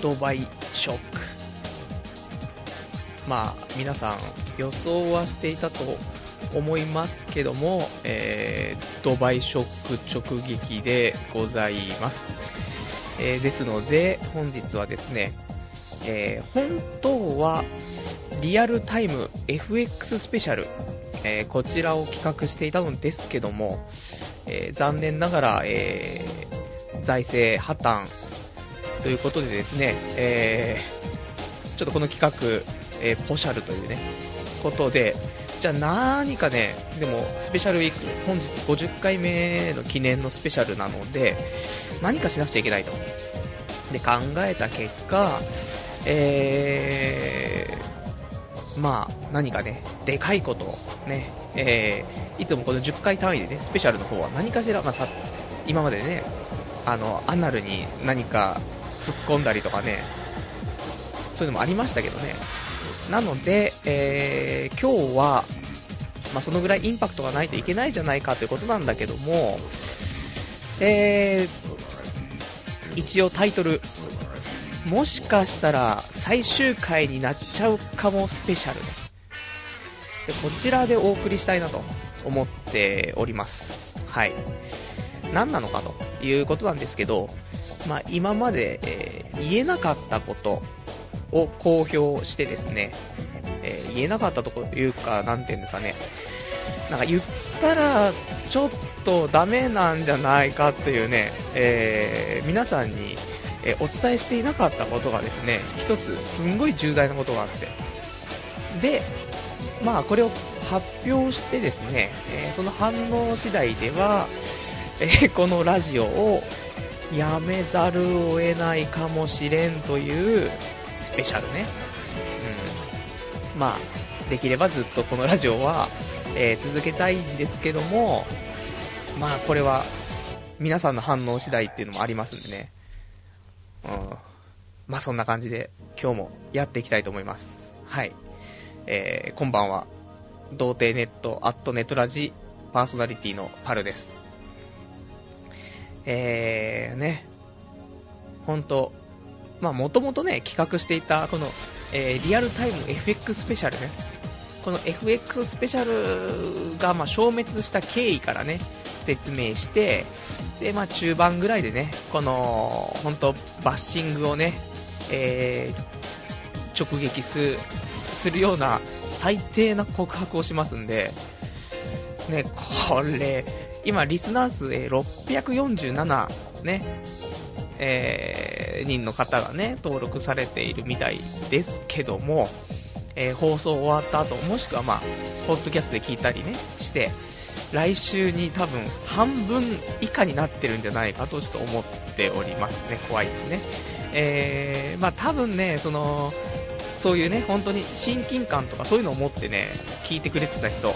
ドバイショック。まあ、皆さん予想はしていたと思いますけども、えー、ドバイショック直撃でございます。えーですので、本日はですね、えー本当はリアルタイム FX スペシャル、えこちらを企画していたのですけども、え残念ながら、え財政破綻ということでですね、えーちょっとこの企画、えーポシャルというね、ことで、じゃあ何かね、でもスペシャルウィーク、本日50回目の記念のスペシャルなので、何かしなくちゃいけないと。で、考えた結果、えー、まあ、何かね、でかいことをね、えー、いつもこの10回単位でね、スペシャルの方は何かしら、ま、今までね、あの、アナルに何か突っ込んだりとかね、そういうのもありましたけどね。なので、えー、今日は、まあ、そのぐらいインパクトがないといけないじゃないかということなんだけども、えー、一応タイトル、もしかしたら最終回になっちゃうかもスペシャルで、こちらでお送りしたいなと思っております。はい。何なのかということなんですけど、まあ、今まで、えー言えなかったことを公表してですね、えー言えなかったというか、なんていうんですかね、なんか言ったらちょっとダメなんじゃないかっていうね、えー皆さんに、えお伝えしていなかったことがですね、一つすんごい重大なことがあって、で、まあこれを発表してですね、えその反応次第では、えーこのラジオをやめざるを得ないかもしれんというスペシャルね。うん。まあ、できればずっとこのラジオは、えー続けたいんですけども、まあこれは皆さんの反応次第っていうのもありますんでね。うん。まあそんな感じで今日もやっていきたいと思います。はい。えー、こんばんは。童貞ネット、アットネトラジ、パーソナリティのパルです。えー、ね。ほんと、まあもともとね、企画していた、この、えーリアルタイム FX スペシャルね。この FX スペシャルが、まあ、消滅した経緯からね、説明して、で、まあ、中盤ぐらいでね、この、本当バッシングをね、えー直撃すするような最低な告白をしますんで、ね、これ、今、リスナー数、え647ね、えー人の方がね、登録されているみたいですけども、えー放送終わった後、もしくはまあ、ポッドキャストで聞いたりね、して、来週に多分半分以下になってるんじゃないかとちょっと思っておりますね。怖いですね。えー、まあ多分ね、その、そういうね、本当に親近感とかそういうのを持ってね、聞いてくれてた人、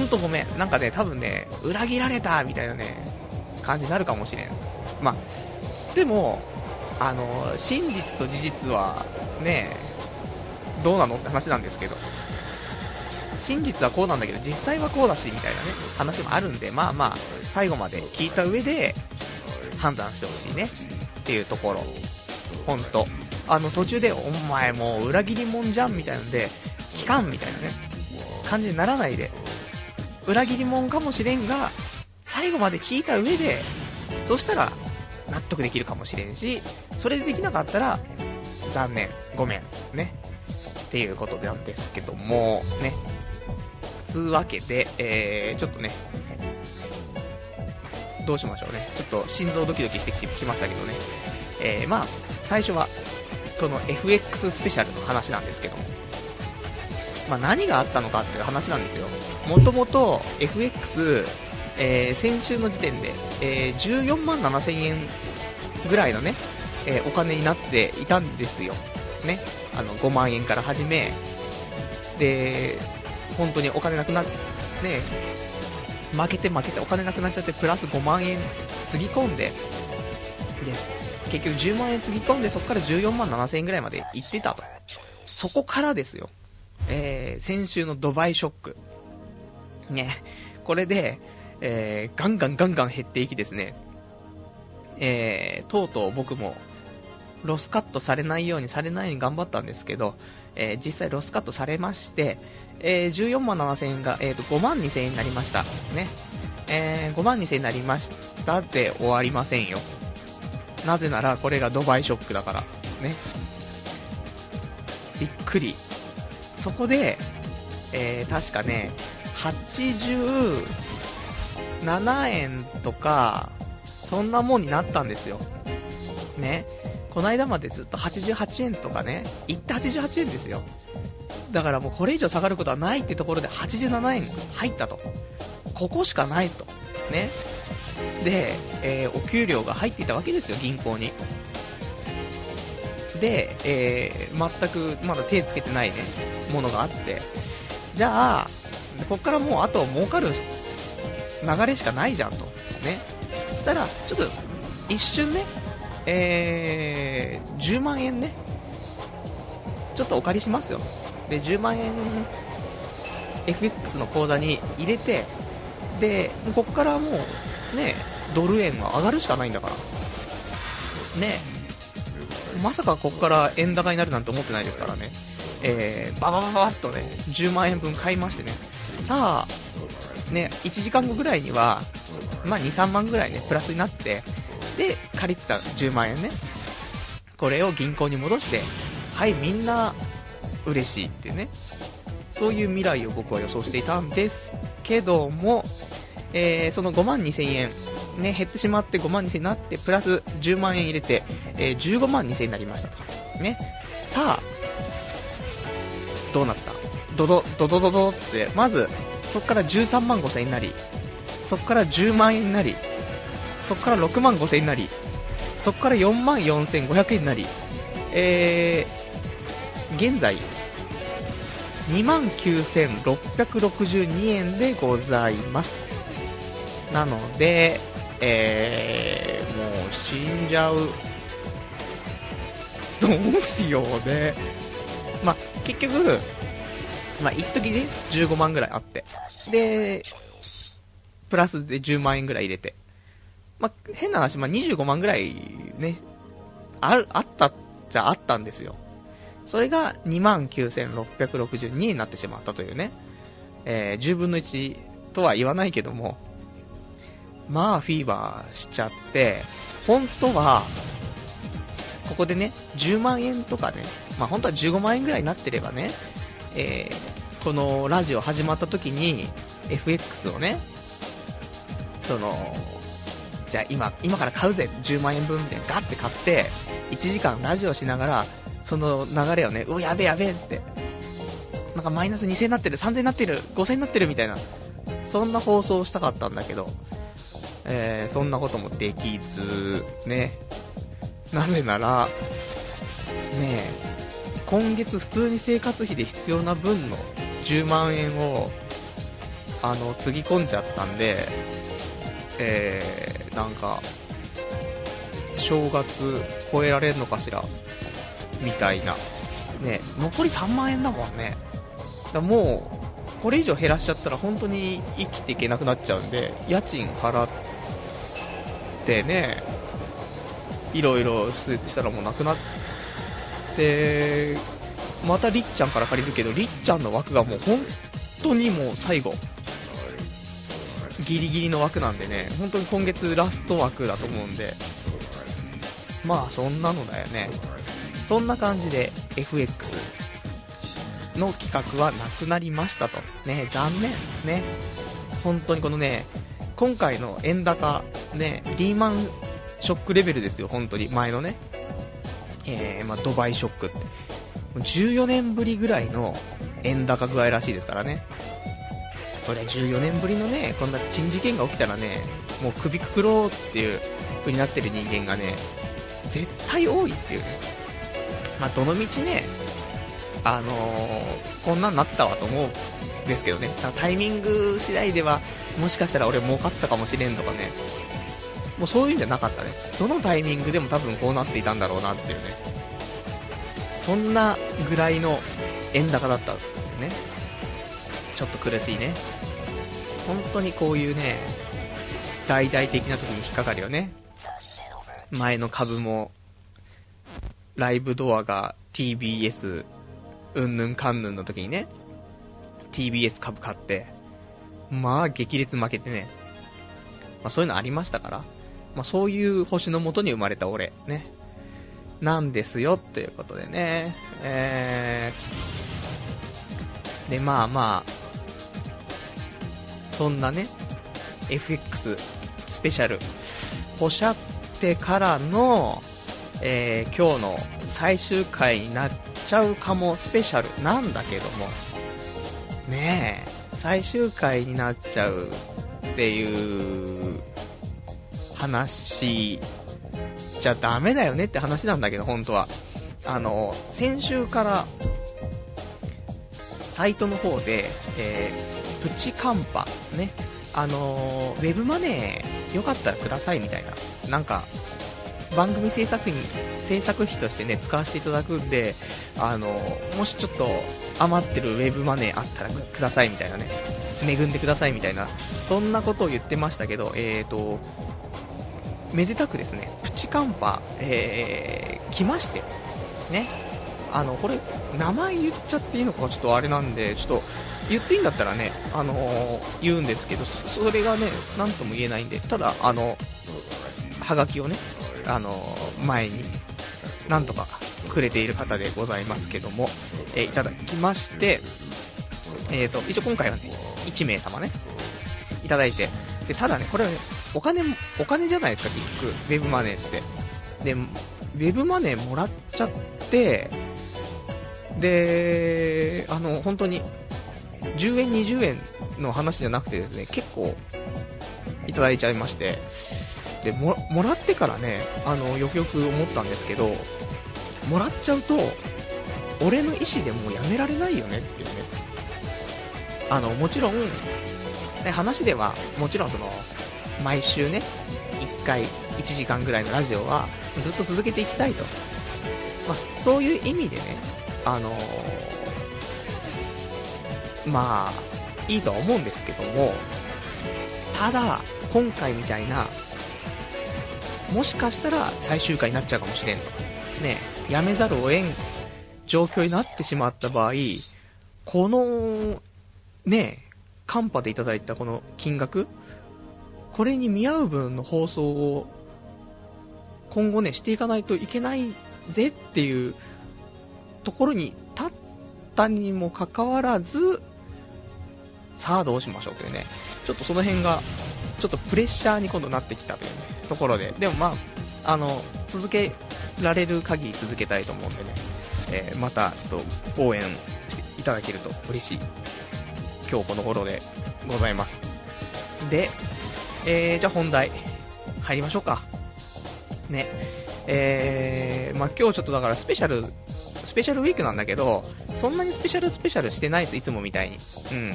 ほんとごめん。なんかね、多分ね、裏切られたみたいなね、感じになるかもしれん。まあ、つっても、あの、真実と事実は、ね、どうなのって話なんですけど、真実はこうなんだけど、実際はこうだし、みたいなね、話もあるんで、まあまあ、最後まで聞いた上で、判断してほしいね、っていうところ。ほんと。あの、途中で、お前もう裏切り者じゃん、みたいなんで、聞かん、みたいなね、感じにならないで、裏切り者かもしれんが、最後まで聞いた上で、そしたら、納得できるかもしれんし、それでできなかったら、残念、ごめん、ね。っていうことなんですけども、ね。つうわけで、えー、ちょっとね、どうしましょうね。ちょっと心臓ドキドキしてきましたけどね。えー、まあ、最初は、この FX スペシャルの話なんですけども。まあ、何があったのかっていう話なんですよ。もともと FX、えー先週の時点で、えー14万7千円ぐらいのね、えーお金になっていたんですよ。ね。あの、5万円から始め、で、本当にお金なくなって、ね、負けて負けてお金なくなっちゃって、プラス5万円つぎ込んで、で、結局10万円つぎ込んで、そこから14万7千円ぐらいまで行ってたと。そこからですよ。えー、先週のドバイショック。ね、これで、えー、ガンガンガンガン減っていきですね、えー、とうとう僕も、ロスカットされないようにされないように頑張ったんですけど、えー、実際ロスカットされまして、えー、14万7000円が、えーと、5万2000円になりました。ね。え、5万2000円になりましたで終わりませんよ。なぜならこれがドバイショックだから。ね。びっくり。そこで、えー、確かね、87円とか、そんなもんになったんですよ。ね。この間までずっと88円とかね、行って88円ですよ。だからもうこれ以上下がることはないってところで87円入ったと。ここしかないと。ね。で、えー、お給料が入っていたわけですよ、銀行に。で、えー、全くまだ手つけてないね、ものがあって、じゃあ、こっからもうあと儲かる流れしかないじゃんと。ね。そしたら、ちょっと一瞬ね、えー、10万円ね、ちょっとお借りしますよ。で、10万円 FX の口座に入れて、で、こっからもう、ね、ドル円は上がるしかないんだから。ね、まさかここから円高になるなんて思ってないですからね。えー、ババババッとね、10万円分買いましてね。さあ、ね、1時間後ぐらいには、まあ2、3万ぐらいね、プラスになって、で、借りてた10万円ね。これを銀行に戻して、はい、みんな嬉しいってね。そういう未来を僕は予想していたんですけども、えー、その5万2000円、ね、減ってしまって5万2000円になって、プラス10万円入れて、えー、15万2000円になりましたと。ね。さあ、どうなった？ドド、ドドドドって、まず、そこから13万5000円になり、そこから10万円になり、そこから6万5000円になり、そこから4万4500円になり、えー、現在、2万9662円でございます。なので、えー、もう死んじゃう。どうしようね。まあ、結局、まあ、一時ね、15万ぐらいあって。で、プラスで10万円ぐらい入れて。まあ、変な話、まあ、25万ぐらいね、ある、あったっちゃあったんですよ。それが29,662になってしまったというね。えー、10分の1とは言わないけども、まあ、フィーバーしちゃって、本当は、ここでね、10万円とかね、まあ本当は15万円ぐらいになってればね、えー、このラジオ始まった時に、FX をね、その、じゃあ今、今から買うぜ、10万円分でガッて買って、1時間ラジオしながら、その流れをね、う、やべえやべえっつって、なんかマイナス2000になってる、3000になってる、5000になってるみたいな、そんな放送をしたかったんだけど、えー、そんなこともできず、ね。なぜなら、ね今月普通に生活費で必要な分の10万円を、あの、つぎ込んじゃったんで、えー、なんか、正月超えられるのかしら、みたいな。ね、残り3万円だもんね。だもう、これ以上減らしちゃったら本当に生きていけなくなっちゃうんで、家賃払ってね、いろいろしたらもうなくなって、またりっちゃんから借りるけど、りっちゃんの枠がもう本当にもう最後、ギリギリの枠なんでね、本当に今月ラスト枠だと思うんで、まあそんなのだよね。そんな感じで FX の企画はなくなりましたと。ね、残念。ね。本当にこのね、今回の円高、ね、リーマンショックレベルですよ、本当に。前のね。えー、まあ、ドバイショックって。14年ぶりぐらいの円高具合らしいですからね。そりゃ14年ぶりのね、こんな珍事件が起きたらね、もう首くくろうっていう風になってる人間がね、絶対多いっていうね。まあ、どの道ね、あのー、こんなんなってたわと思うんですけどね。タイミング次第では、もしかしたら俺儲かったかもしれんとかね。もうそういうんじゃなかったね。どのタイミングでも多分こうなっていたんだろうなっていうね。そんなぐらいの円高だったんですよね。ちょっと苦しいね。本当にこういうね、大々的な時に引っかかるよね。前の株も、ライブドアが TBS うんぬんかんぬんの時にね、TBS 株買って、まあ激烈負けてね、まあそういうのありましたから、まあそういう星のもとに生まれた俺、ね、なんですよ、ということでね、えー、で、まあまあ、そんなね、FX スペシャル、おしゃってからの、えー、今日の最終回になってちゃうかもスペシャルなんだけども、ねえ、最終回になっちゃうっていう話じゃダメだよねって話なんだけど、本当は。あの、先週からサイトの方で、えー、プチカンパ、ね、あのウェブマネーよかったらくださいみたいな、なんか番組制作に制作費としてね使わせていただくんで、あのもしちょっと余ってるウェブマネーあったらくださいみたいなね、恵んでくださいみたいな、そんなことを言ってましたけど、えーと、めでたくですね、プチカンパ、えー、来まして、ね、あの、これ、名前言っちゃっていいのかちょっとあれなんで、ちょっと、言っていいんだったらね、あのー、言うんですけど、それがね、なんとも言えないんで、ただ、あの、はがきをね、あの前に、なんとかくれている方でございますけども、えー、いただきまして、えーと、一応今回はね、1名様ね、いただいて、で、ただね、これはね、お金、お金じゃないですか、結局、ウェブマネーって。で、ウェブマネーもらっちゃって、で、あの、本当に、10円、20円の話じゃなくてですね、結構、いただいちゃいまして、でももらってからねあのよくよく思ったんですけどもらっちゃうと俺の意思でもうやめられないよねっていうね。あのもちろん、ね、話ではもちろんその毎週ね1回1時間ぐらいのラジオはずっと続けていきたいと、まあ、そういう意味でねあのまあいいとは思うんですけどもただ今回みたいなもしかしたら最終回になっちゃうかもしれんと。ね、やめざるを得ん状況になってしまった場合、この、ね、カンパでいただいたこの金額、これに見合う分の放送を今後ね、していかないといけないぜっていうところに立ったにもかかわらず、さあどうしましょうというね、ちょっとその辺が、ちょっとプレッシャーに今度なってきたという、ところで、でもまあ、あの、続けられる限り続けたいと思うんでね、えー、またちょっと応援していただけると嬉しい、今日この頃でございます。で、えー、じゃあ本題、入りましょうか。ね。えー、まあ今日ちょっとだからスペシャル、スペシャルウィークなんだけど、そんなにスペシャルスペシャルしてないです、いつもみたいに。うん。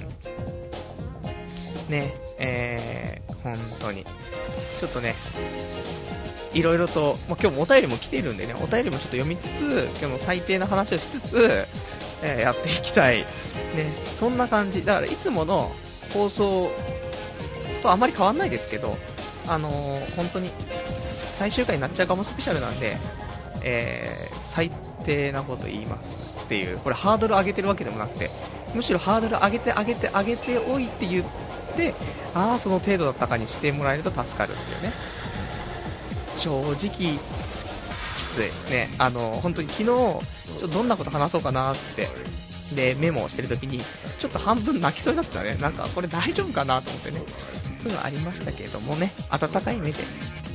ね、えー、本当に。ちょっとね、いろいろと、まあ、今日もお便りも来ているんでね、お便りもちょっと読みつつ、今日も最低な話をしつつ、えー、やっていきたい。ね、そんな感じ。だからいつもの放送とあまり変わんないですけど、あのー、本当に最終回になっちゃうかもスペシャルなんで、えー、最低なこと言いますっていう、これハードル上げてるわけでもなくて、むしろハードル上げて上げて上げておいて言って、ああ、その程度だったかにしてもらえると助かるっていうね。正直、きつい。ね、あの、本当に昨日、ちょどんなこと話そうかなって、で、メモをしてるときに、ちょっと半分泣きそうになったね。なんか、これ大丈夫かなと思ってね。そういうのありましたけれどもね、温かい目で、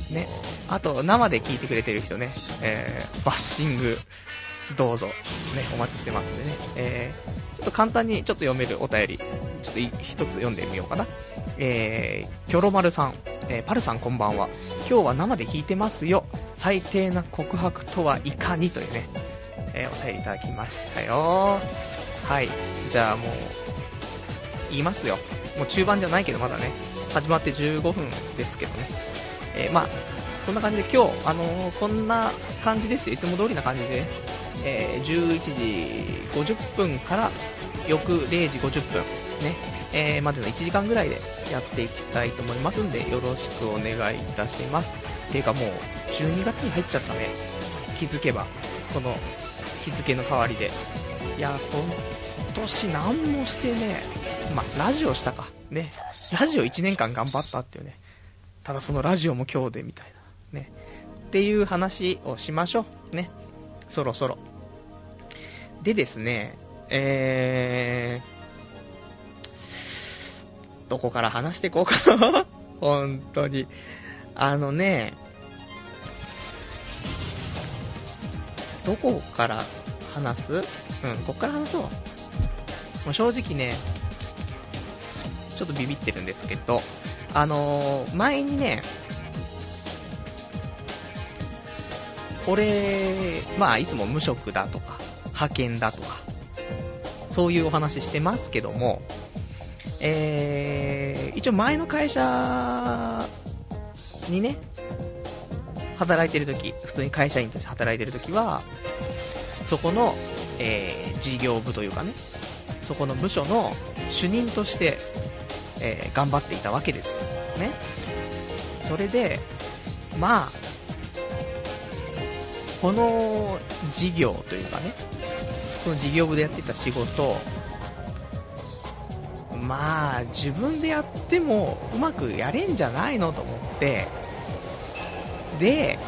ね。あと、生で聞いてくれてる人ね、えー、バッシング、どうぞ、ね、お待ちしてますんでね。えー、ちょっと簡単にちょっと読めるお便り、ちょっと一つ読んでみようかな。えー、キョロマルさん、えー、パルさんこんばんは。今日は生で弾いてますよ。最低な告白とはいかに？というね、えー、お便りいただきましたよ。はい。じゃあもう、言いますよ。もう中盤じゃないけどまだね、始まって15分ですけどね。えー、まあ、そんな感じで今日、あのー、こんな感じですよ。いつも通りな感じで、えー、11時50分から翌0時50分、ね、えー、までの1時間ぐらいでやっていきたいと思いますんで、よろしくお願いいたします。ていうかもう、12月に入っちゃったね。気づけば。この日付の代わりで。いや、今年何もしてね、ま、ラジオしたか。ね。ラジオ1年間頑張ったっていうね。ただそのラジオも今日でみたいな。ね。っていう話をしましょう。ね。そろそろ。でですね、えー、どこから話していこうかな 本当に。あのね、どこから話す？うん、こっから話そう。もう正直ね、ちょっとビビってるんですけど、あのー、前にね、俺、まあ、いつも無職だとか、派遣だとか、そういうお話してますけども、えー、一応前の会社にね、働いてる時普通に会社員として働いてる時は、そこの、えー、事業部というかね、そこの部署の主任として、えー、頑張っていたわけですよ。ね。それで、まあ、この事業というかね、その事業部でやっていた仕事、まあ、自分でやってもうまくやれんじゃないのと思って、で、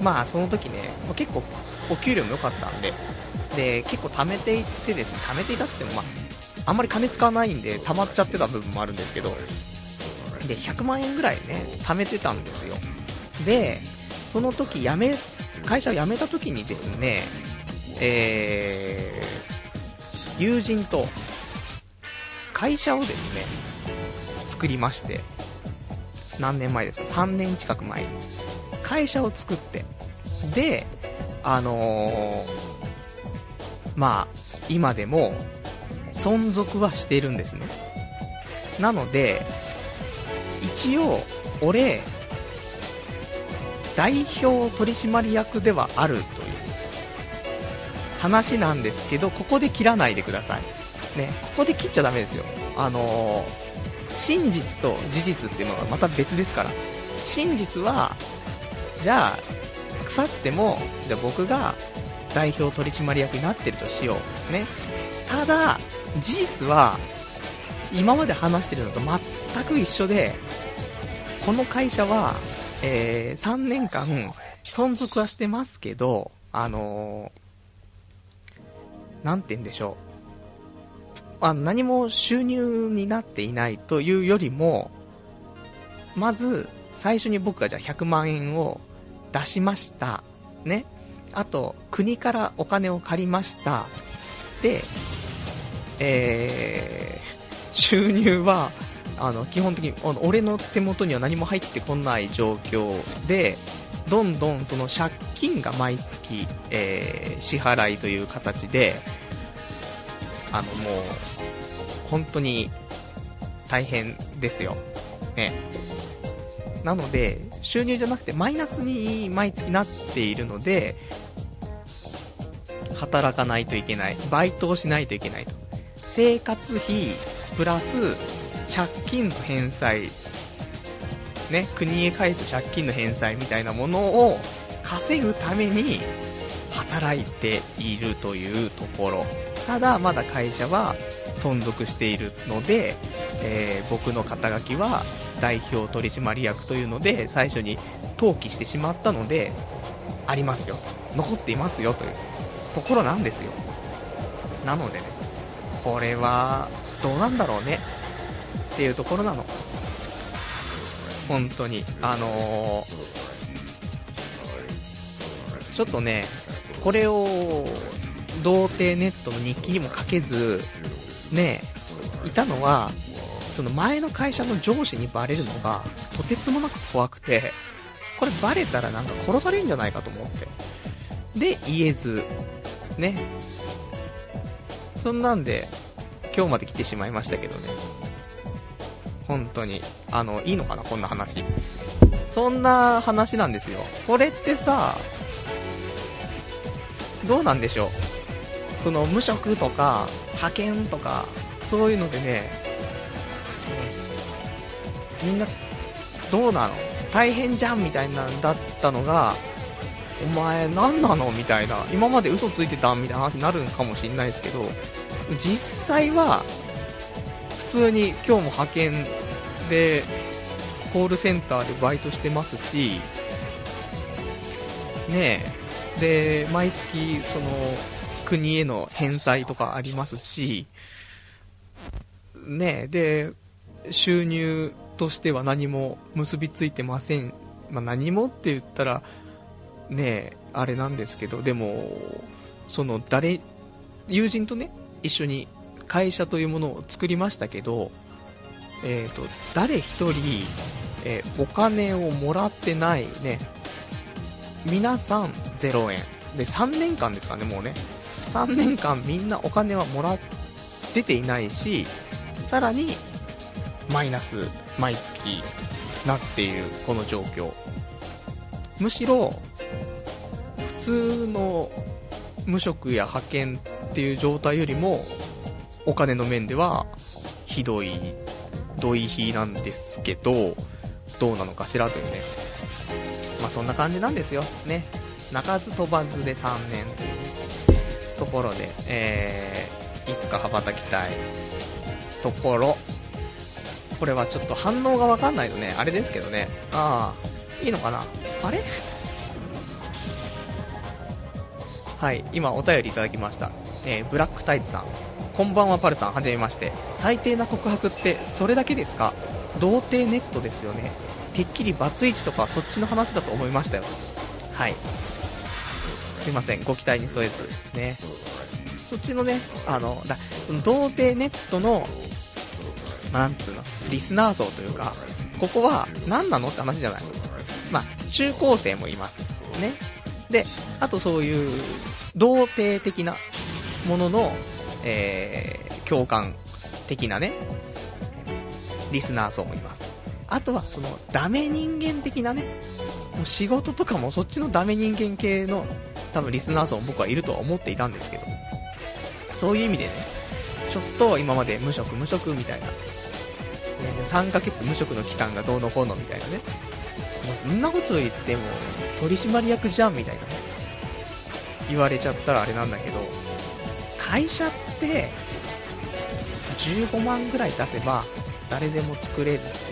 まあその時ね、結構お給料も良かったんで、で、結構貯めていってですね、貯めていたって言ってもまあ、あんまり金使わないんで溜まっちゃってた部分もあるんですけど、で、100万円ぐらいね、貯めてたんですよ。で、その時辞め、会社を辞めた時にですね、えー、友人と会社をですね、作りまして、何年前ですか ?3 年近く前に。会社を作って、で、あのー、まあ、今でも存続はしているんですね。なので、一応、俺、代表取締役ではあるという話なんですけど、ここで切らないでください。ね、ここで切っちゃダメですよ。あのー、真実と事実っていうのはまた別ですから。真実は、じゃあ、腐っても、じゃあ僕が代表取締役になってるとしよう。ね。ただ、事実は、今まで話してるのと全く一緒で、この会社は、えー、3年間、存続はしてますけど、あのー、なんて言うんでしょう。あ何も収入になっていないというよりも、まず、最初に僕がじゃあ100万円を出しました。ね。あと、国からお金を借りました。で、えー、収入は、あの、基本的に、俺の手元には何も入ってこない状況で、どんどんその借金が毎月、えー、支払いという形で、あの、もう、本当に大変ですよ。ね。なので、収入じゃなくてマイナスに毎月なっているので、働かないといけない。バイトをしないといけないと。生活費、プラス、借金の返済、ね、国へ返す借金の返済みたいなものを稼ぐために働いているというところ。ただ、まだ会社は存続しているので、えー、僕の肩書きは代表取締役というので、最初に登記してしまったので、ありますよ。残っていますよというところなんですよ。なのでね、これはどうなんだろうねっていうところなの。本当に。あのー、ちょっとね、これを童貞ネットの日記にも書けず、ねえ、いたのは、その前の会社の上司にバレるのが、とてつもなく怖くて、これバレたらなんか殺されるんじゃないかと思って。で、言えず、ね。そんなんで、今日まで来てしまいましたけどね。本当に。あの、いいのかなこんな話。そんな話なんですよ。これってさ、どうなんでしょう？その無職とか、派遣とか、そういうのでね、みんな、どうなの？大変じゃんみたいなんだったのが、お前何なの？みたいな、今まで嘘ついてたみたいな話になるかもしれないですけど、実際は、普通に今日も派遣で、コールセンターでバイトしてますし、ねえ、で、毎月、その、国への返済とかありますし、ね、で、収入としては何も結びついてません。まあ、何もって言ったら、ね、あれなんですけど、でも、その誰、友人とね、一緒に会社というものを作りましたけど、えっ、ー、と、誰一人、えー、お金をもらってないね、皆さん0円。で、3年間ですかね、もうね。3年間みんなお金はもらってていないし、さらに、マイナス、毎月、なっている、この状況。むしろ、普通の無職や派遣っていう状態よりも、お金の面では、ひどい、どい日なんですけど、どうなのかしらというね。まあそんな感じなんですよ。ね。鳴かず飛ばずで3年というところで、えー、いつか羽ばたきたいところ。これはちょっと反応がわかんないとね、あれですけどね。ああ、いいのかなあれ？はい、今お便りいただきました。えー、ブラックタイズさん。こんばんはパルさん、はじめまして。最低な告白ってそれだけですか？童貞ネットですよね。てっきりバツイチとかそっちの話だと思いましたよ。はい。すいません、ご期待に添えず。ね。そっちのね、あの、だその童貞ネットの、なんつうの、リスナー層というか、ここは何なのって話じゃない。まあ、中高生もいます。ね。で、あとそういう、童貞的なものの、えー、共感的なね、リスナー層もいます。あとは、その、ダメ人間的なね、もう仕事とかもそっちのダメ人間系の、多分リスナー層も僕はいるとは思っていたんですけど、そういう意味でね、ちょっと今まで無職無職みたいな、ね、3ヶ月無職の期間がどうのこうのみたいなね、もうそんなこと言っても取締役じゃんみたいなね、言われちゃったらあれなんだけど、会社って15万ぐらい出せば誰でも作れるって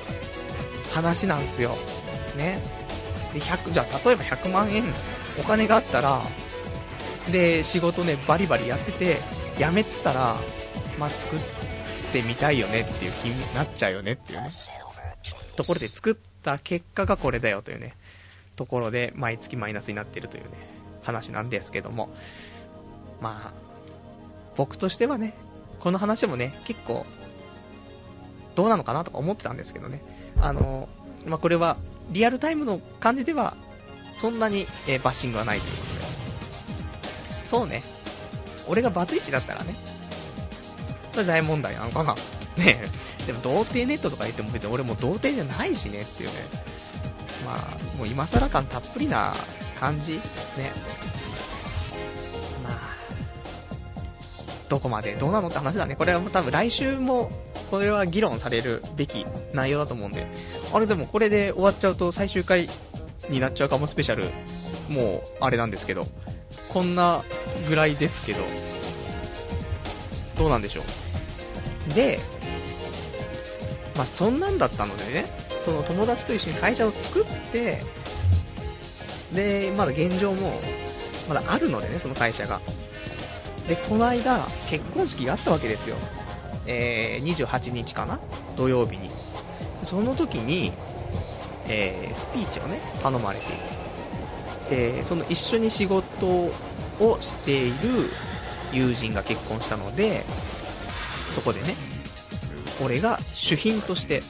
話なんですよ。ね。で、100、じゃあ例えば100万円お金があったら、で、仕事ね、バリバリやってて、辞めてたら、まあ、作ってみたいよねっていう気になっちゃうよねっていうね。ところで作った結果がこれだよというね、ところで毎月マイナスになってるというね、話なんですけども。まあ、僕としてはね、この話もね、結構、どうなのかなとか思ってたんですけどね。あの、まあ、これは、リアルタイムの感じでは、そんなに、えー、バッシングはないということで。そうね。俺がバツイチだったらね、それ大問題なのかな。ねでも童貞ネットとか言っても別に俺も童貞じゃないしねっていうね。まあ、もう今更感たっぷりな感じね。どこまでどうなのって話だね。これは多分来週もこれは議論されるべき内容だと思うんで、あれでもこれで終わっちゃうと最終回になっちゃうかもスペシャル、もうあれなんですけど、こんなぐらいですけど、どうなんでしょう。で、まあそんなんだったのでね、その友達と一緒に会社を作って、で、まだ現状も、まだあるのでね、その会社が。で、この間、結婚式があったわけですよ。えー、28日かな？土曜日に。その時に、えー、スピーチをね、頼まれている。で、その一緒に仕事をしている友人が結婚したので、そこでね、俺が主賓として、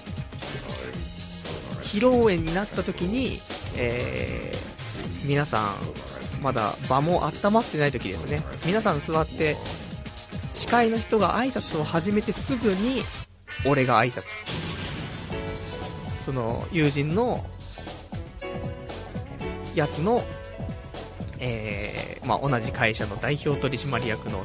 披露宴になった時に、えー、皆さん、まだ場も温まってない時ですね。皆さん座って司会の人が挨拶を始めてすぐに、俺が挨拶。その、友人の、やつの、えー、まあ、同じ会社の代表取締役の、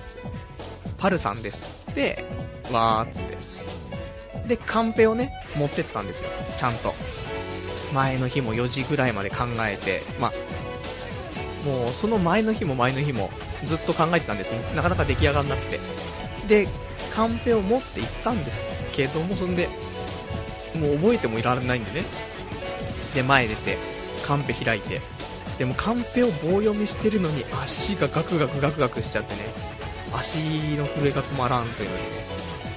パルさんです。つって、わーっつって。で、カンペをね、持ってったんですよ。ちゃんと。前の日も4時ぐらいまで考えて、まあ、もうその前の日も前の日もずっと考えてたんですけど、なかなか出来上がらなくて。で、カンペを持って行ったんですけども、そんで、もう覚えてもいられないんでね。で、前出て、カンペ開いて。でもカンペを棒読みしてるのに足がガクガクガクガクしちゃってね、足の震えが止まらんというのにね、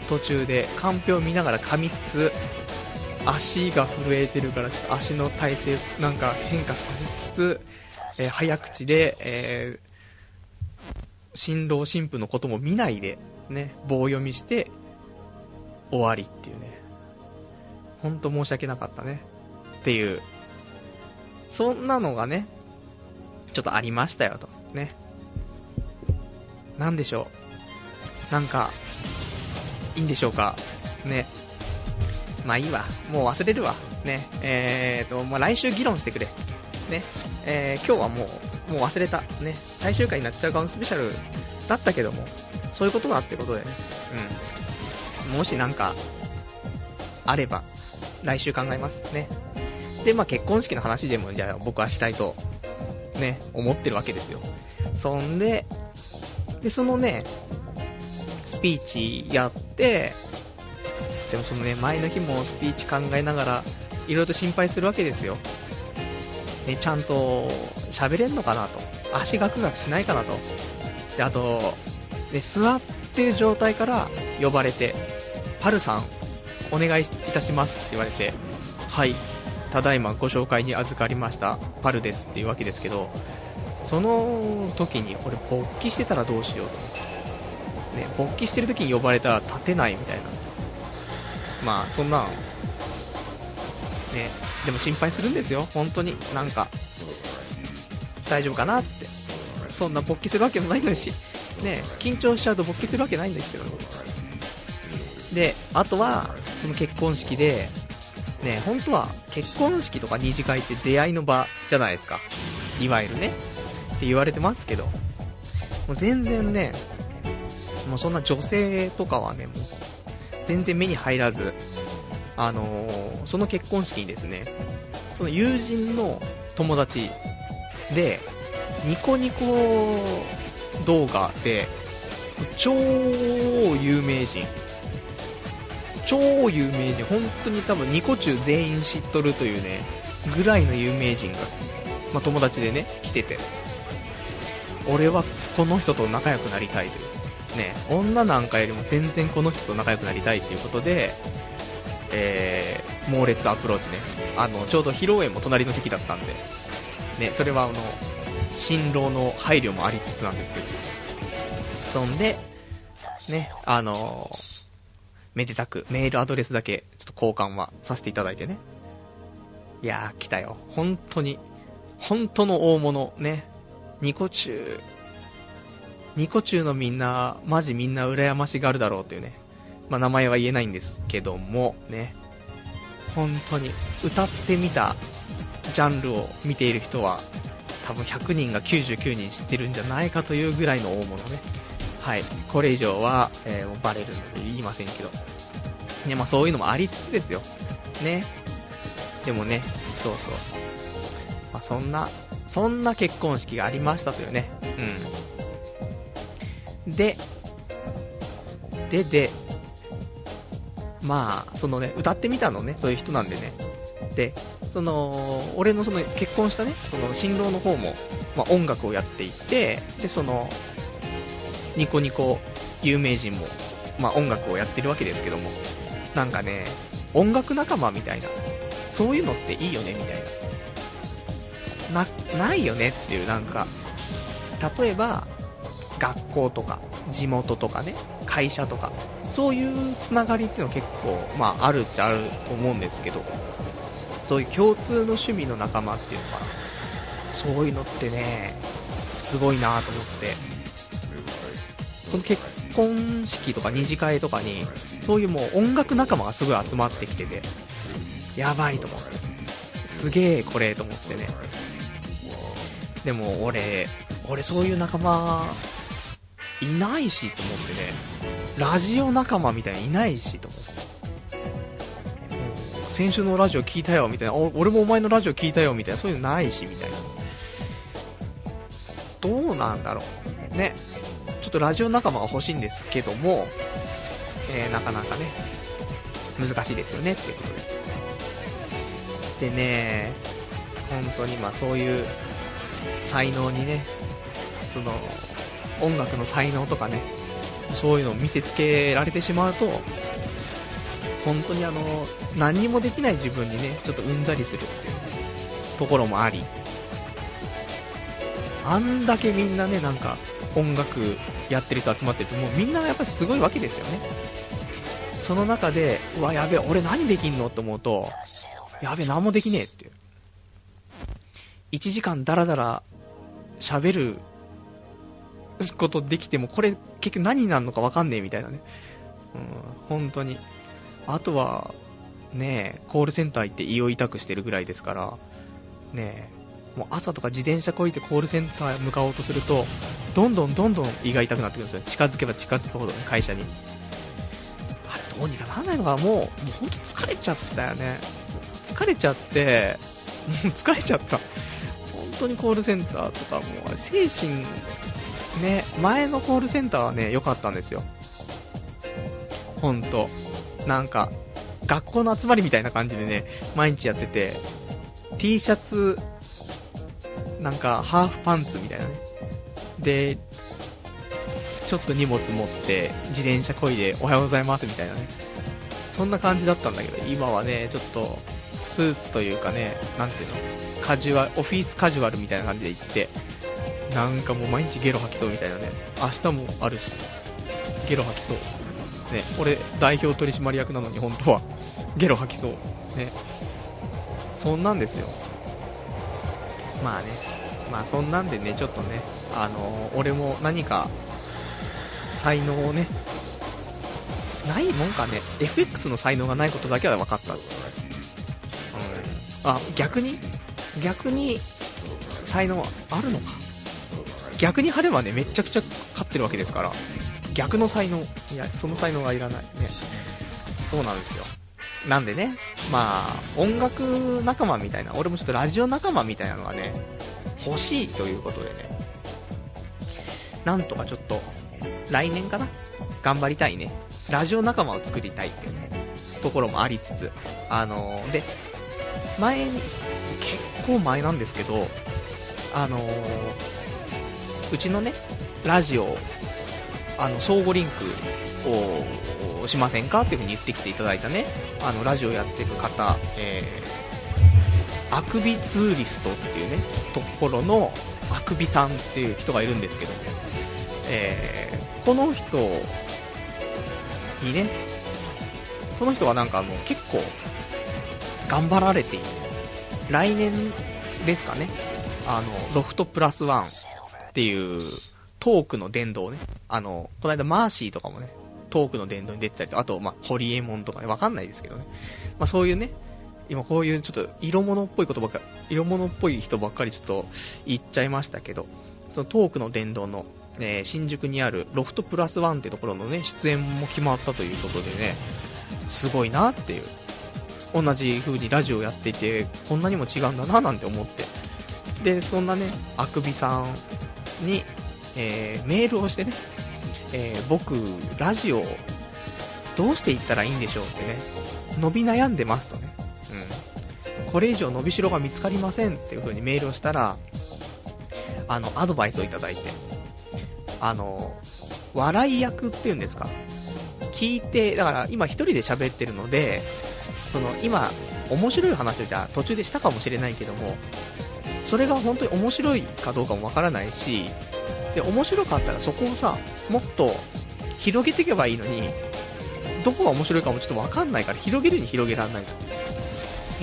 途中でカンペを見ながら噛みつつ、足が震えてるから、ちょっと足の体勢なんか変化させつつ、えー、早口で、えー、新郎新婦のことも見ないで、ね、棒読みして、終わりっていうね。ほんと申し訳なかったね。っていう。そんなのがね、ちょっとありましたよと。ね。なんでしょう。なんか、いいんでしょうか。ね。まあいいわ。もう忘れるわ。ね。えーと、まあ来週議論してくれ。ね。えー、今日はもう、もう忘れた。ね。最終回になっちゃうかもスペシャルだったけども、そういうことだってことでね。うん。もしなんか、あれば、来週考えますね。で、まあ結婚式の話でも、じゃあ僕はしたいと、ね、思ってるわけですよ。そんで、で、そのね、スピーチやって、でもそのね、前の日もスピーチ考えながら、いろいろと心配するわけですよ。ね、ちゃんと喋れんのかなと。足ガクガクしないかなと。で、あと、ね、座ってる状態から呼ばれて、パルさん、お願いいたしますって言われて、はい、ただいまご紹介に預かりました、パルですっていうわけですけど、その時に俺勃起してたらどうしようと。ね、勃起してる時に呼ばれたら立てないみたいな。まあ、そんなん、ね、でも心配するんですよ、本当に。なんか、大丈夫かなって。そんな勃起するわけもないのにし、ね、緊張しちゃうと勃起するわけないんですけど。で、あとは、その結婚式で、ね、本当は結婚式とか二次会って出会いの場じゃないですか。いわゆるね。って言われてますけど、もう全然ね、もうそんな女性とかはね、もう全然目に入らず、あのー、その結婚式にですね、その友人の友達で、ニコニコ動画で、超有名人、超有名人、本当に多分ニコ中全員知っとるというね、ぐらいの有名人が、まあ、友達でね、来てて、俺はこの人と仲良くなりたいという。ね、女なんかよりも全然この人と仲良くなりたいっていうことで、えー、猛烈アプローチね。あの、ちょうど披露宴も隣の席だったんで、ね、それはあの、新郎の配慮もありつつなんですけど。そんで、ね、あのめでたくメールアドレスだけちょっと交換はさせていただいてね。いやー、来たよ。本当に、本当の大物、ね。ニコ中、ニコ中のみんな、マジみんな羨ましがるだろうというね。まあ、名前は言えないんですけども、ね。本当に、歌ってみたジャンルを見ている人は、多分100人が99人知ってるんじゃないかというぐらいの大物ね。はい。これ以上は、えー、バレるので言いませんけど。ね、まあそういうのもありつつですよ。ね。でもね、そうそう。まあそんなそんな結婚式がありましたというね。うん。で、で、で、まあ、そのね、歌ってみたのね、そういう人なんでね。で、その、俺のその結婚したね、その新郎の方も、まあ、音楽をやっていて、で、その、ニコニコ有名人も、まあ、音楽をやってるわけですけども、なんかね、音楽仲間みたいな、そういうのっていいよね、みたいな。な、ないよねっていう、なんか、例えば、学校とか、地元とかね、会社とか、そういうつながりっていうのは結構、まあ、あるっちゃあると思うんですけど、そういう共通の趣味の仲間っていうのは、そういうのってね、すごいなと思って、その結婚式とか二次会とかに、そういうもう音楽仲間がすごい集まってきてて、やばいと思って、すげえこれと思ってね、でも俺、俺そういう仲間、いないしと思ってね、ラジオ仲間みたいにいないしと思って。先週のラジオ聞いたよみたいな、俺もお前のラジオ聞いたよみたいな、そういうのないしみたいな。どうなんだろう。ね。ちょっとラジオ仲間が欲しいんですけども、えー、なかなかね、難しいですよねっていうことで。でね、本当にまあそういう才能にね、その、音楽の才能とかね、そういうのを見せつけられてしまうと、本当にあの、何もできない自分にね、ちょっとうんざりするっていうところもあり、あんだけみんなね、なんか、音楽やってる人集まってると、もうみんなやっぱりすごいわけですよね。その中で、うわ、やべえ、俺何できんのと思うと、やべえ、何もできねえっていう。1時間ダラダラ喋ることできても、これ結局何になるのかわかんねえみたいなね。うん、本当に。あとは、ねえコールセンター行って胃を痛くしてるぐらいですから、ねえもう朝とか自転車こいてコールセンターへ向かおうとすると、どんどんどんどん胃が痛くなってくるんですよ。近づけば近づくほどね、会社に。あれ、どうにかならないのかもう、もう本当疲れちゃったよね。疲れちゃって、もう疲れちゃった。本当にコールセンターとかもう、精神、ね、前のコールセンターはね、良かったんですよ。ほんと。なんか、学校の集まりみたいな感じでね、毎日やってて、T シャツなんか、ハーフパンツみたいなね。で、ちょっと荷物持って、自転車こいで、おはようございますみたいなね。そんな感じだったんだけど、今はね、ちょっと、スーツというかね、なんていうの、カジュアル、オフィスカジュアルみたいな感じで行って、なんかもう毎日ゲロ吐きそうみたいなね。明日もあるし、ゲロ吐きそう。ね、俺、代表取締役なのに本当は、ゲロ吐きそう。ね。そんなんですよ。まあね、まあそんなんでね、ちょっとね、あのー、俺も何か、才能をね、ないもんかね、FX の才能がないことだけは分かった。うん。あ、逆に？逆に、才能あるのか？逆に貼ればね、めちゃくちゃ勝ってるわけですから、逆の才能、いや、その才能がいらない。ね。そうなんですよ。なんでね、まあ、音楽仲間みたいな、俺もちょっとラジオ仲間みたいなのがね、欲しいということでね、なんとかちょっと、来年かな頑張りたいね。ラジオ仲間を作りたいっていうね、ところもありつつ、あのー、で、前に、結構前なんですけど、あのー、うちのね、ラジオ、あの、相互リンクをしませんかっていう風に言ってきていただいたね、あの、ラジオやってる方、えー、あくびツーリストっていうね、ところの、あくびさんっていう人がいるんですけども、えー、この人にね、この人はなんかもう結構、頑張られている。来年ですかね、あの、ロフトプラスワンっていう、トークの殿堂ね。あの、この間マーシーとかもね、トークの殿堂に出てたりと、あと、まあ、ホリエモンとかね、わかんないですけどね。まあ、そういうね、今こういうちょっと色物っぽいことばっかり、色物っぽい人ばっかりちょっと言っちゃいましたけど、そのトークの殿堂の、えー、新宿にあるロフトプラスワンってところのね、出演も決まったということでね、すごいなっていう。同じ風にラジオやっていて、こんなにも違うんだななんて思って。で、そんなね、あくびさんに、えー、メールをしてね、えー、僕、ラジオ、どうしていったらいいんでしょうってね、伸び悩んでますとね、うん、これ以上伸びしろが見つかりませんっていう風にメールをしたら、あの、アドバイスをいただいて、あの、笑い役っていうんですか、聞いて、だから今一人で喋ってるので、その今、面白い話をじゃあ途中でしたかもしれないけども、それが本当に面白いかどうかもわからないし、で、面白かったらそこをさ、もっと広げていけばいいのに、どこが面白いかもちょっとわかんないから広げるに広げらんないと。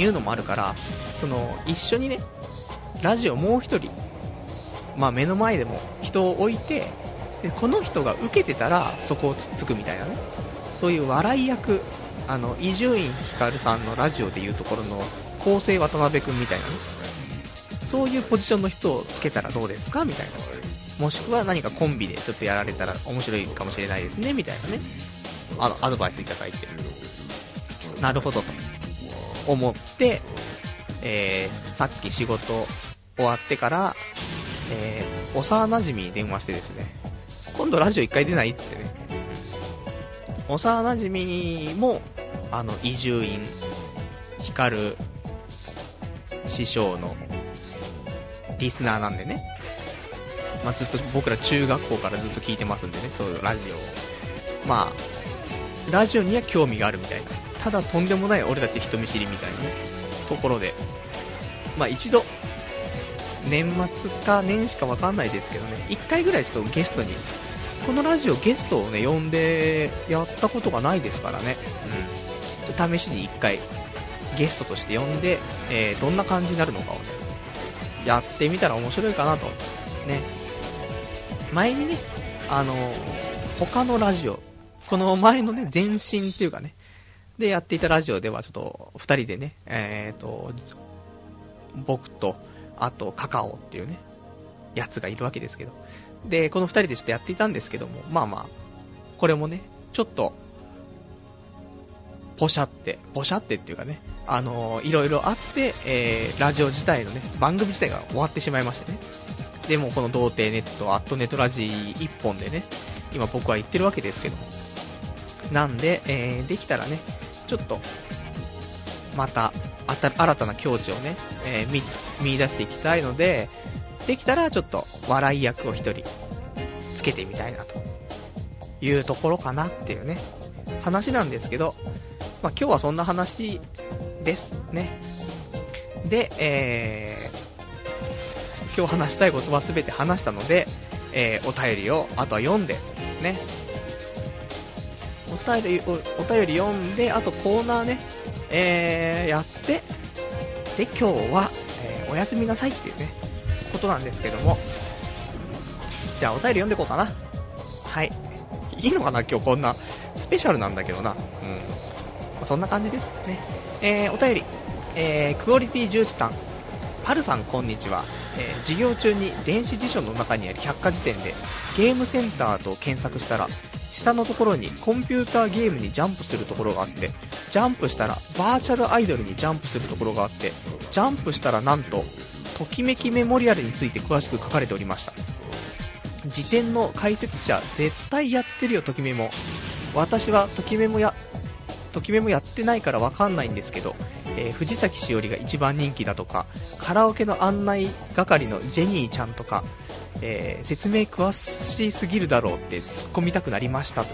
いうのもあるから、その、一緒にね、ラジオもう一人、まあ目の前でも人を置いて、でこの人が受けてたらそこをつっつくみたいなね、そういう笑い役、あの、伊集院光さんのラジオでいうところの構成渡辺くんみたいなね、そういうポジションの人をつけたらどうですか？みたいな。もしくは何かコンビでちょっとやられたら面白いかもしれないですね、みたいなね。あの、アドバイスいただいて。なるほどと。思って、えー、さっき仕事終わってから、えー、幼馴染に電話してですね、今度ラジオ一回出ないっつってね、幼馴染も、あの、移住院、光る師匠のリスナーなんでね、まあ、ずっと僕ら中学校からずっと聞いてますんでね、そういうラジオを。まあ、ラジオには興味があるみたいな。ただとんでもない俺たち人見知りみたいなね、ところで。まあ一度、年末か年始かわかんないですけどね、一回ぐらいちょっとゲストに、このラジオゲストをね、呼んでやったことがないですからね。うん。ちょっと試しに一回ゲストとして呼んで、えー、どんな感じになるのかをね、やってみたら面白いかなと。ね。前にね、あの他のラジオ、この前のね、前身っていうかね、でやっていたラジオではちょっと二人でね、えーと、僕と、あとカカオっていうね、やつがいるわけですけど。で、この二人でちょっとやっていたんですけども、まあまあ、これもね、ちょっと、ポシャって、ポシャってっていうかね、あのー、いろいろあって、えー、ラジオ自体のね、番組自体が終わってしまいましてね。でもこの童貞ネット、アットネットラジ一本でね、今僕は言ってるわけですけども。なんで、えー、できたらね、ちょっと、また、新たな境地をね、えー、見、見出していきたいので、できたらちょっと笑い役を一人つけてみたいなというところかなっていうね、話なんですけど、まあ、今日はそんな話ですね。で、えー、今日話したいことは全て話したので、えー、お便りをあとは読んで、ね。お便り、おお便り読んで、あとコーナーね、えー、やって、で、今日は、えー、おやすみなさいっていうね、ことなんですけども。じゃあお便り読んでいこうかな。はい。いいのかな今日こんな、スペシャルなんだけどな。うん。まあ、そんな感じですね。えー、お便り。えー、クオリティ重視さん。パルさんこんにちは。えー、授業中に電子辞書の中にある百科事典でゲームセンターと検索したら下のところにコンピューターゲームにジャンプするところがあってジャンプしたらバーチャルアイドルにジャンプするところがあってジャンプしたらなんとときめきメモリアルについて詳しく書かれておりました。辞典の解説者絶対やってるよときメモ。私はときメモやときメモやってないからわかんないんですけど、えー、藤崎しおりが一番人気だとかカラオケの案内係のジェニーちゃんとか、えー、説明詳しすぎるだろうって突っ込みたくなりましたと、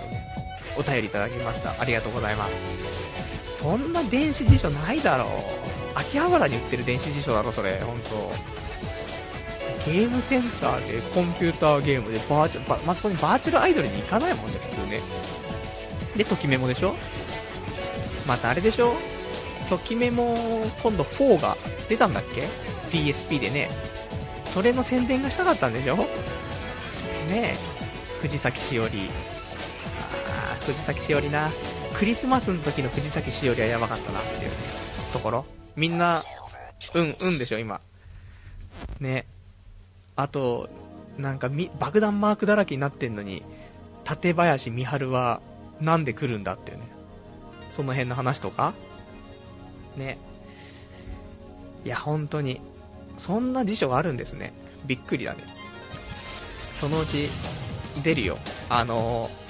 お便りいただきましたありがとうございますそんな電子辞書ないだろう秋葉原に売ってる電子辞書だろそれ本当ゲームセンターでコンピューターゲームでバーチャル、まあ、そこにバーチャルアイドルに行かないもんね、普通ね。で、ときメモでしょ？またあれでしょ？ときメモ、今度4が出たんだっけ ?PSP でね。それの宣伝がしたかったんでしょ？ねえ。藤崎しおり。藤崎しおりな。クリスマスの時の藤崎しおりはやばかったなっていうところ。みんな、うん、うんでしょ、今。ね。あと、なんかみ爆弾マークだらけになってんのに、館林美春はなんで来るんだっていうね。その辺の話とか。ね。いや、本当に。そんな辞書があるんですね。びっくりだね。そのうち、出るよ。あのー、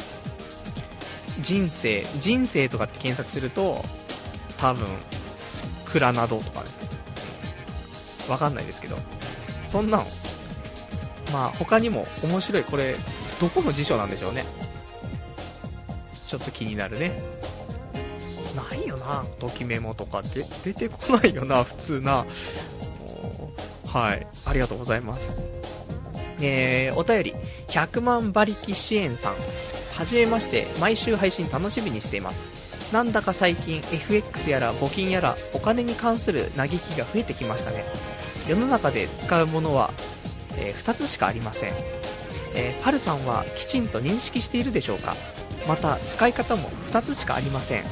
人生、人生とかって検索すると、多分、クラナドとかね。わかんないですけど。そんなの。まあ、他にも面白い、これ、どこの辞書なんでしょうね。ちょっと気になるね。ないよな、ときメモとかって出てこないよな、普通な。はい、ありがとうございます。えー、お便り、100万馬力支援さん。はじめまして、毎週配信楽しみにしています。なんだか最近 FX やら募金やらお金に関する嘆きが増えてきましたね。世の中で使うものは、えー、2つしかありません。えー、パルさんはきちんと認識しているでしょうか？また使い方も2つしかありません。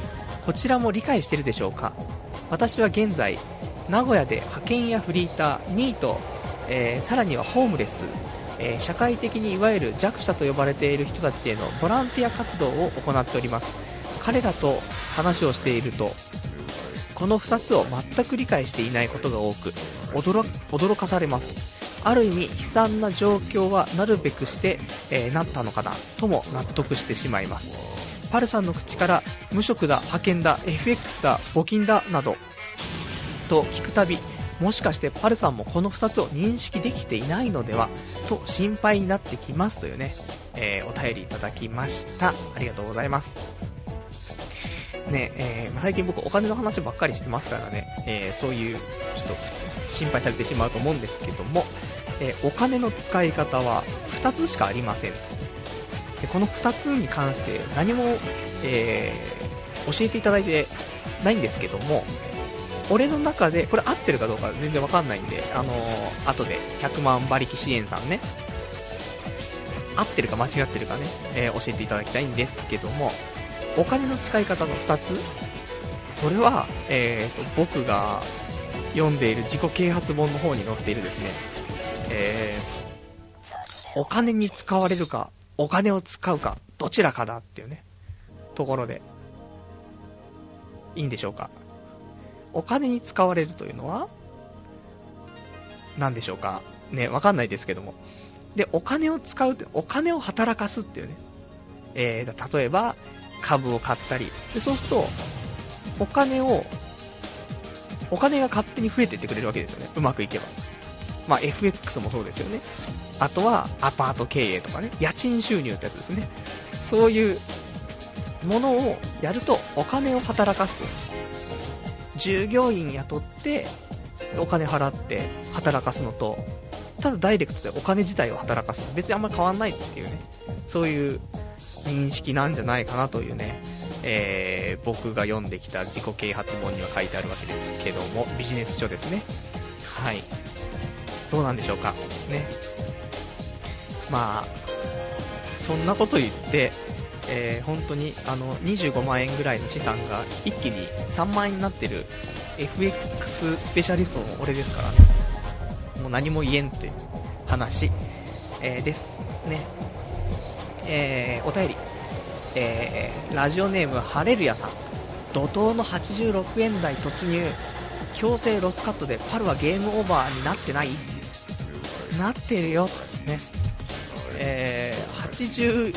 こちらも理解してるでしょうか？私は現在名古屋で派遣やフリーターニート、えー、さらにはホームレス、え、社会的にいわゆる弱者と呼ばれている人たちへのボランティア活動を行っております。彼らと話をしているとこの2つを全く理解していないことが多く驚かされます。ある意味悲惨な状況はなるべくして、えー、なったのかなとも納得してしまいます。パルさんの口から無職だ派遣だ FX だ募金だなどと聞くたびもしかしてパルさんもこの2つを認識できていないのではと心配になってきますというね、えー、お便りいただきました。ありがとうございます。ねえー、最近僕お金の話ばっかりしてますからね、えー、そういうちょっと心配されてしまうと思うんですけども、えお金の使い方は2つしかありませんと。でこの2つに関して何も、え教えていただいてないんですけども俺の中で、これ合ってるかどうか全然わかんないんで、あのー、後で100万馬力支援さんね、合ってるか間違ってるかね、えー、教えていただきたいんですけども、お金の使い方の2つ、それは、えーと、僕が読んでいる自己啓発本の方に載っているですね、えー、お金に使われるか、お金を使うか、どちらかだっていうね、ところで、いいんでしょうか。お金に使われるというのは、何でしょうか？ね、わかんないですけども。で、お金を使うって、お金を働かすっていうね。えー、例えば、株を買ったり。で、そうすると、お金を、お金が勝手に増えていってくれるわけですよね。うまくいけば。まあ、FX もそうですよね。あとは、アパート経営とかね。家賃収入ってやつですね。そういうものをやると、お金を働かすと。従業員雇ってお金払って働かすのとただダイレクトでお金自体を働かす。の別にあんまり変わんないっていうね。そういう認識なんじゃないかなというね、えー、僕が読んできた自己啓発本には書いてあるわけですけどもビジネス書ですね。はい。どうなんでしょうか。ね。まあそんなこと言ってえー、本当にあの25万円ぐらいの資産が一気に3万円になってる FX スペシャリストの俺ですからね、もう何も言えんという話、えー、ですね。えー、お便り、えー、ラジオネームハレルヤさん、怒涛の86円台突入、強制ロスカットでパルはゲームオーバーになってない？なってるよ、ね。えー、80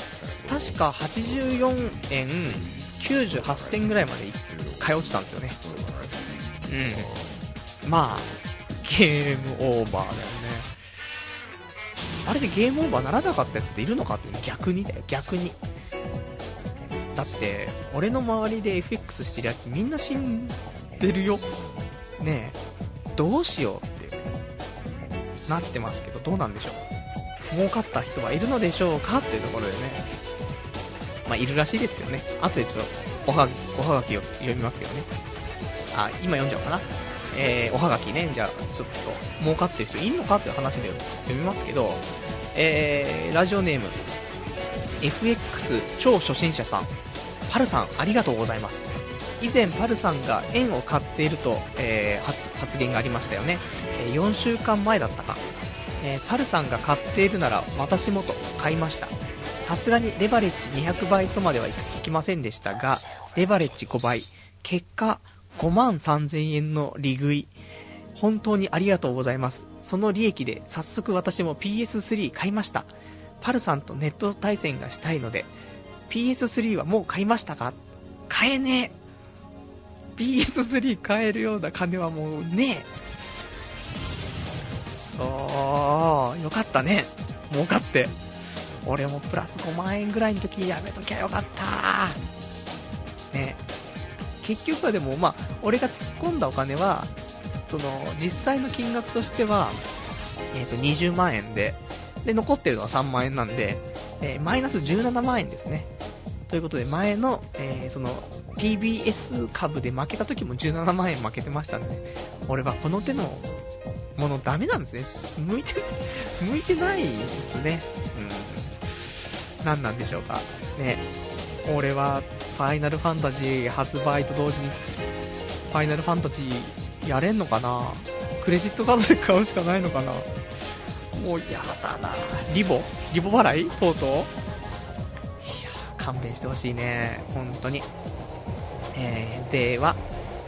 確か84円98銭ぐらいまで買い落ちたんですよね。うん。まあ、ゲームオーバーだよね。あれでゲームオーバーならなかったやつっているのかって逆にだよ、逆に。だって、俺の周りで FX してるやつみんな死んでるよ。ねえ、どうしようってなってますけど、どうなんでしょう。儲かった人はいるのでしょうか？っていうところでね。まあ、いるらしいですけどね。後でちょっと、おは、おはがきを読みますけどね。あ、今読んじゃおうかな。えー、おはがきね、じゃあ、ちょっと、儲かってる人いんのか？っていう話で読みますけど、えー、ラジオネーム、FX 超初心者さん、パルさん、ありがとうございます。以前、パルさんが円を買っていると、えー、発言がありましたよね。え、4週間前だったか。えー、パルさんが買っているなら私もと買いました。さすがにレバレッジ200倍とまではいきませんでしたが、レバレッジ5倍、結果5万3000円の利食い、本当にありがとうございます。その利益で早速私も PS3 買いました。パルさんとネット対戦がしたいので、PS3 はもう買いましたか？買えねえ。PS3 買えるような金はもうねえ。そう、よかったね。儲かって。俺もプラス5万円ぐらいの時やめときゃよかったね。結局はでも、まあ、俺が突っ込んだお金は、その、実際の金額としては、えっ、と、20万円で、で、残ってるのは3万円なんで、え、マイナス17万円ですね。ということで、前の、え、その、TBS 株で負けた時も17万円負けてましたんで、俺はこの手のものダメなんですね。向いて、向いてないですね。うん。何なんでしょうか。ね。俺は、ファイナルファンタジー発売と同時に、ファイナルファンタジーやれんのかなクレジットカードで買うしかないのかなもうやだなリボ？リボ払い？とうとう？いや勘弁してほしいね。本当に。えー、では、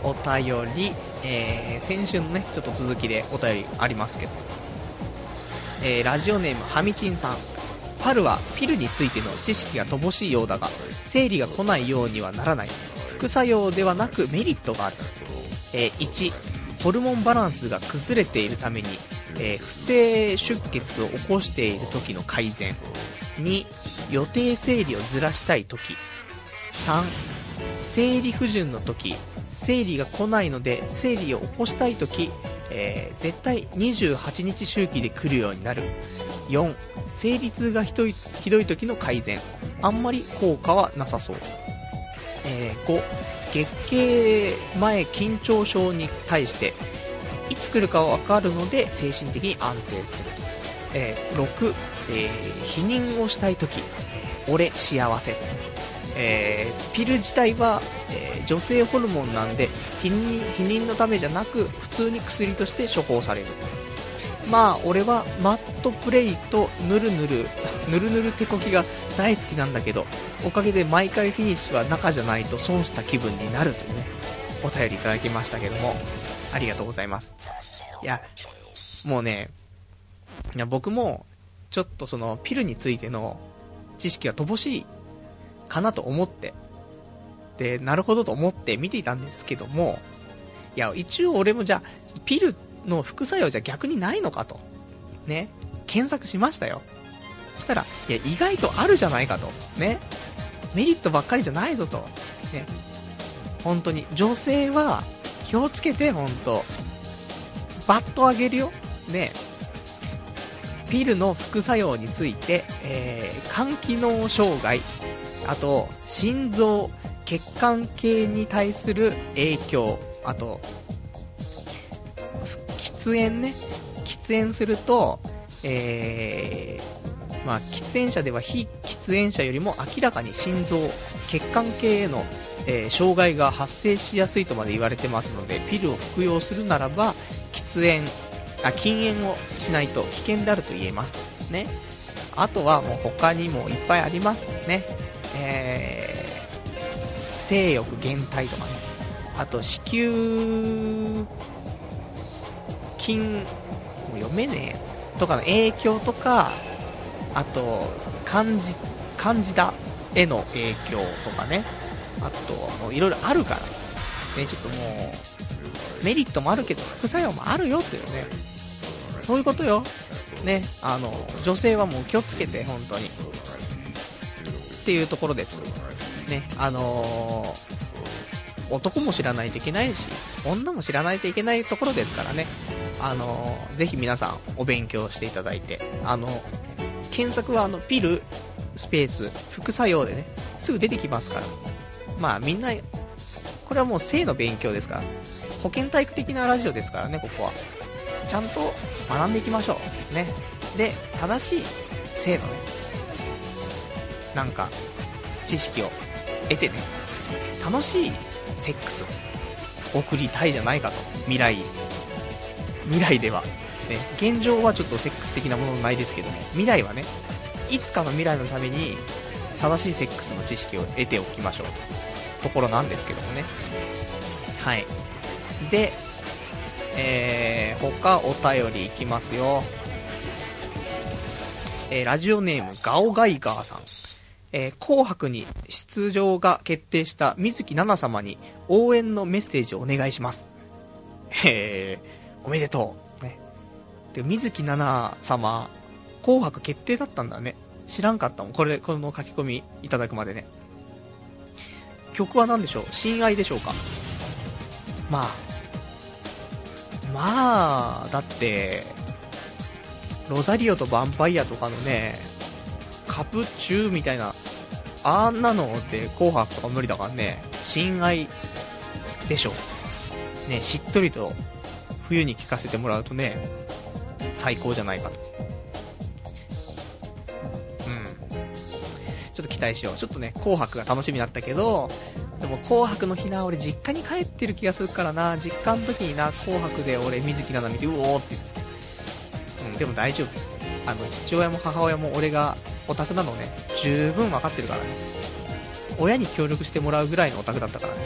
お便り、えー、先週のね、ちょっと続きでお便りありますけど、えーラジオネームはみちんさん。パルはピルについての知識が乏しいようだが、生理が来ないようにはならない。副作用ではなくメリットがある。えー1、ホルモンバランスが崩れているために、えー不正出血を起こしている時の改善。2、予定生理をずらしたい時。3、生理不順の時、生理が来ないので生理を起こしたい時、えー絶対28日周期で来るようになる。4、生理痛がひどいひどい時の改善。あんまり効果はなさそう。えー5、月経前緊張症に対して、いつ来るかわかるので精神的に安定する。えー6、えー避妊をしたい時、俺幸せ。えーピル自体は、えー女性ホルモンなんで避妊避妊のためじゃなく普通に薬として処方される。まあ俺はマットプレイとぬるぬるぬるぬる手こきが大好きなんだけどおかげで毎回フィニッシュは中じゃないと損した気分になるというねお便りいただきましたけどもありがとうございます。いやもうねいや僕もちょっとそのピルについての知識は乏しいかなと思って、で、なるほどと思って見ていたんですけども、いや、一応俺もじゃあ、ピルの副作用じゃ逆にないのかと、ね、検索しましたよ。そしたら、いや、意外とあるじゃないかと、ね、メリットばっかりじゃないぞと、ね、本当に、女性は気をつけて、本当。バッとあげるよ、ね、ピルの副作用について、えー肝機能障害、あと、心臓、血管系に対する影響、あと、喫煙ね。喫煙すると、えー、まあ、喫煙者では非喫煙者よりも明らかに心臓、血管系への、えー障害が発生しやすいとまで言われてますので、ピルを服用するならば、喫煙、あ、禁煙をしないと危険であると言えます。ね。あとはもう他にもいっぱいありますね。えー、性欲減退とかね。あと、子宮筋、もう読めねえ、とかの影響とか、あと、漢字、漢字だへの影響とかね。あともういろいろあるから。ね、ちょっともう、メリットもあるけど、副作用もあるよっていうね。そういうことよ。ね、あの、女性はもう気をつけて、本当に。っていうところです。ね、あのー男も知らないといけないし、女も知らないといけないところですからね。あのーぜひ皆さんお勉強していただいて、あの、検索はあの、ピル、スペース、副作用でね、すぐ出てきますから。まあみんな、これはもう性の勉強ですから。保健体育的なラジオですからね、ここは。ちゃんと学んでいきましょう。ね。で、正しい性のね、なんか、知識を得てね、楽しいセックスを送りたいじゃないかと。未来、未来では。ね、現状はちょっとセックス的なものないですけども、未来はね、いつかの未来のために、正しいセックスの知識を得ておきましょうと。ところなんですけどもね。はい。で、えー、他お便りいきますよ。えーラジオネームガオガイガーさん。えー紅白に出場が決定した水木奈々様に応援のメッセージをお願いします。えー、おめでとう。ね。で、水木奈々様、紅白決定だったんだね。知らんかったもん。これ、この書き込みいただくまでね。曲は何でしょう？親愛でしょうか？まあ、まあ、だって、ロザリオとヴァンパイアとかのね、カプチューみたいな、あんなのって紅白とか無理だからね、親愛でしょ。ね、しっとりと冬に聴かせてもらうとね、最高じゃないかと。うん。ちょっと期待しよう。ちょっとね、紅白が楽しみだったけど、でも紅白の日な、俺実家に帰ってる気がするからな、実家の時にな、紅白で俺水木奈々見て、うおーって言って。うん、でも大丈夫。あの、父親も母親も俺がオタクなのね、十分わかってるからね。親に協力してもらうぐらいのオタクだったからね。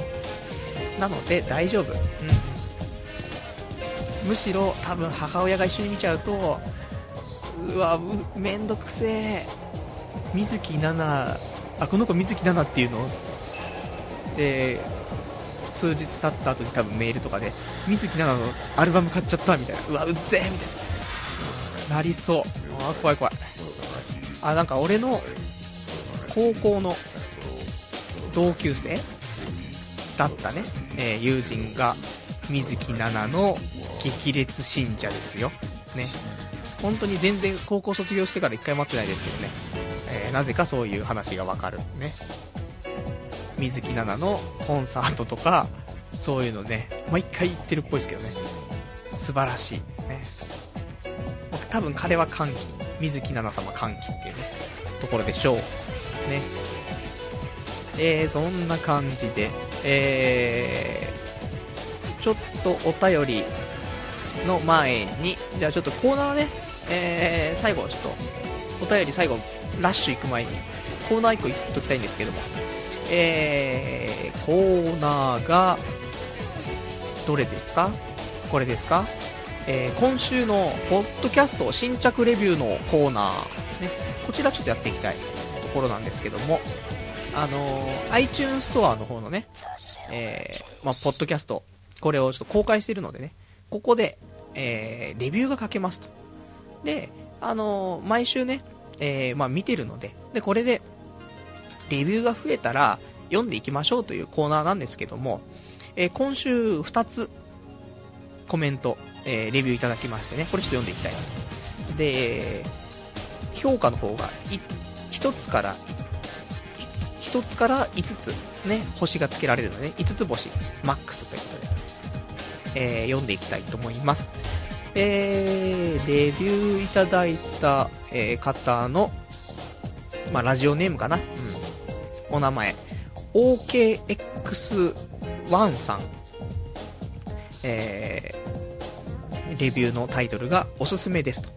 なので大丈夫。うん。むしろ多分母親が一緒に見ちゃうと、うわ、めんどくせえ。水木奈々、あ、この子水木奈々っていうの？で、数日経った後に多分メールとかで、水木奈々のアルバム買っちゃったみたいな。うわ、うっぜえみたいな。なりそう。あ、怖い怖い。あ、なんか俺の高校の同級生だったね、えー友人が水木奈々の激烈信者ですよ。ね。本当に全然高校卒業してから一回待ってないですけどね。えーなぜかそういう話がわかる。ね。水木奈々のコンサートとか、そういうのね、毎回行ってるっぽいですけどね。素晴らしい。ね。多分彼は歓喜。水木奈々様歓喜っていうね、ところでしょう。ね。えー、そんな感じで、えー、ちょっとお便りの前に、じゃあちょっとコーナーね、えー、最後ちょっと、お便り最後、ラッシュ行く前に、コーナー1個言っときたいんですけども、えー、コーナーが、どれですか？これですか？えー今週のポッドキャスト新着レビューのコーナー、ね、こちらちょっとやっていきたいところなんですけども、あのー iTunes ストアの方のね、えーまあ、ポッドキャスト、これをちょっと公開してるのでね、ここで、えーレビューが書けますと。で、あのー毎週ね、えーまあ、見てるので、で、これで、レビューが増えたら、読んでいきましょうというコーナーなんですけども、え今週2つ、コメント、えーレビューいただきましてね、これちょっと読んでいきたいなと。で、評価の方が、1つから、1つから5つ、ね、星がつけられるので、ね、5つ星、マックスということで、えー読んでいきたいと思います。えー、レビューいただいた、えー方の、まあ、ラジオネームかな、うん、お名前、OKX1 さん、えーレビューのタイトルがおすすめですと、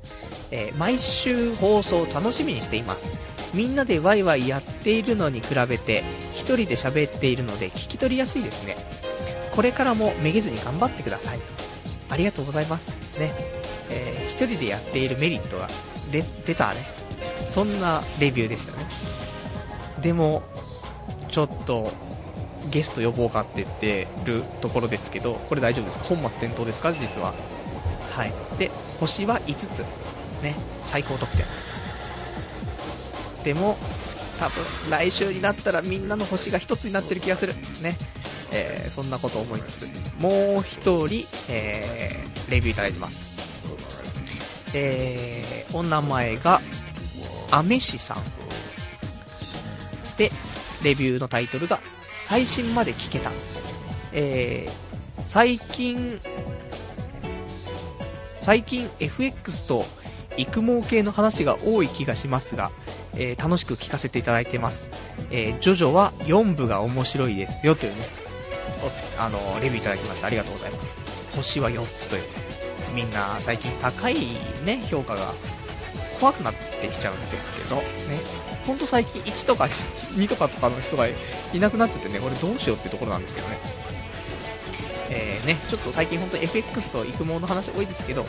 えー毎週放送楽しみにしています。みんなでワイワイやっているのに比べて一人で喋っているので聞き取りやすいですね。これからもめげずに頑張ってくださいと。ありがとうございます。ね、えー一人でやっているメリットが出出たね。そんなレビューでしたね。でもちょっとゲスト呼ぼうかって言ってるところですけど、これ大丈夫ですか？本末転倒ですか？実は。はい。で、星は5つ。ね、最高得点。でも、多分来週になったらみんなの星が1つになってる気がする。ね。えーそんなことを思いつつ、もう1人、えーレビューいただいてます。えーお名前が、アメシさん。で、レビューのタイトルが、最新まで聞けた。えー最近、最近 FX と育毛系の話が多い気がしますが、えー楽しく聞かせていただいてます。えージョジョは4部が面白いですよというね、あの、レビューいただきました。ありがとうございます。星は4つという、みんな最近高いね、評価が怖くなってきちゃうんですけど、ね、ほんと最近1とか2とかとかの人がいなくなっちゃってね、俺どうしようってところなんですけどね。えーね、ちょっと最近本当 FX と育毛の話多いですけど、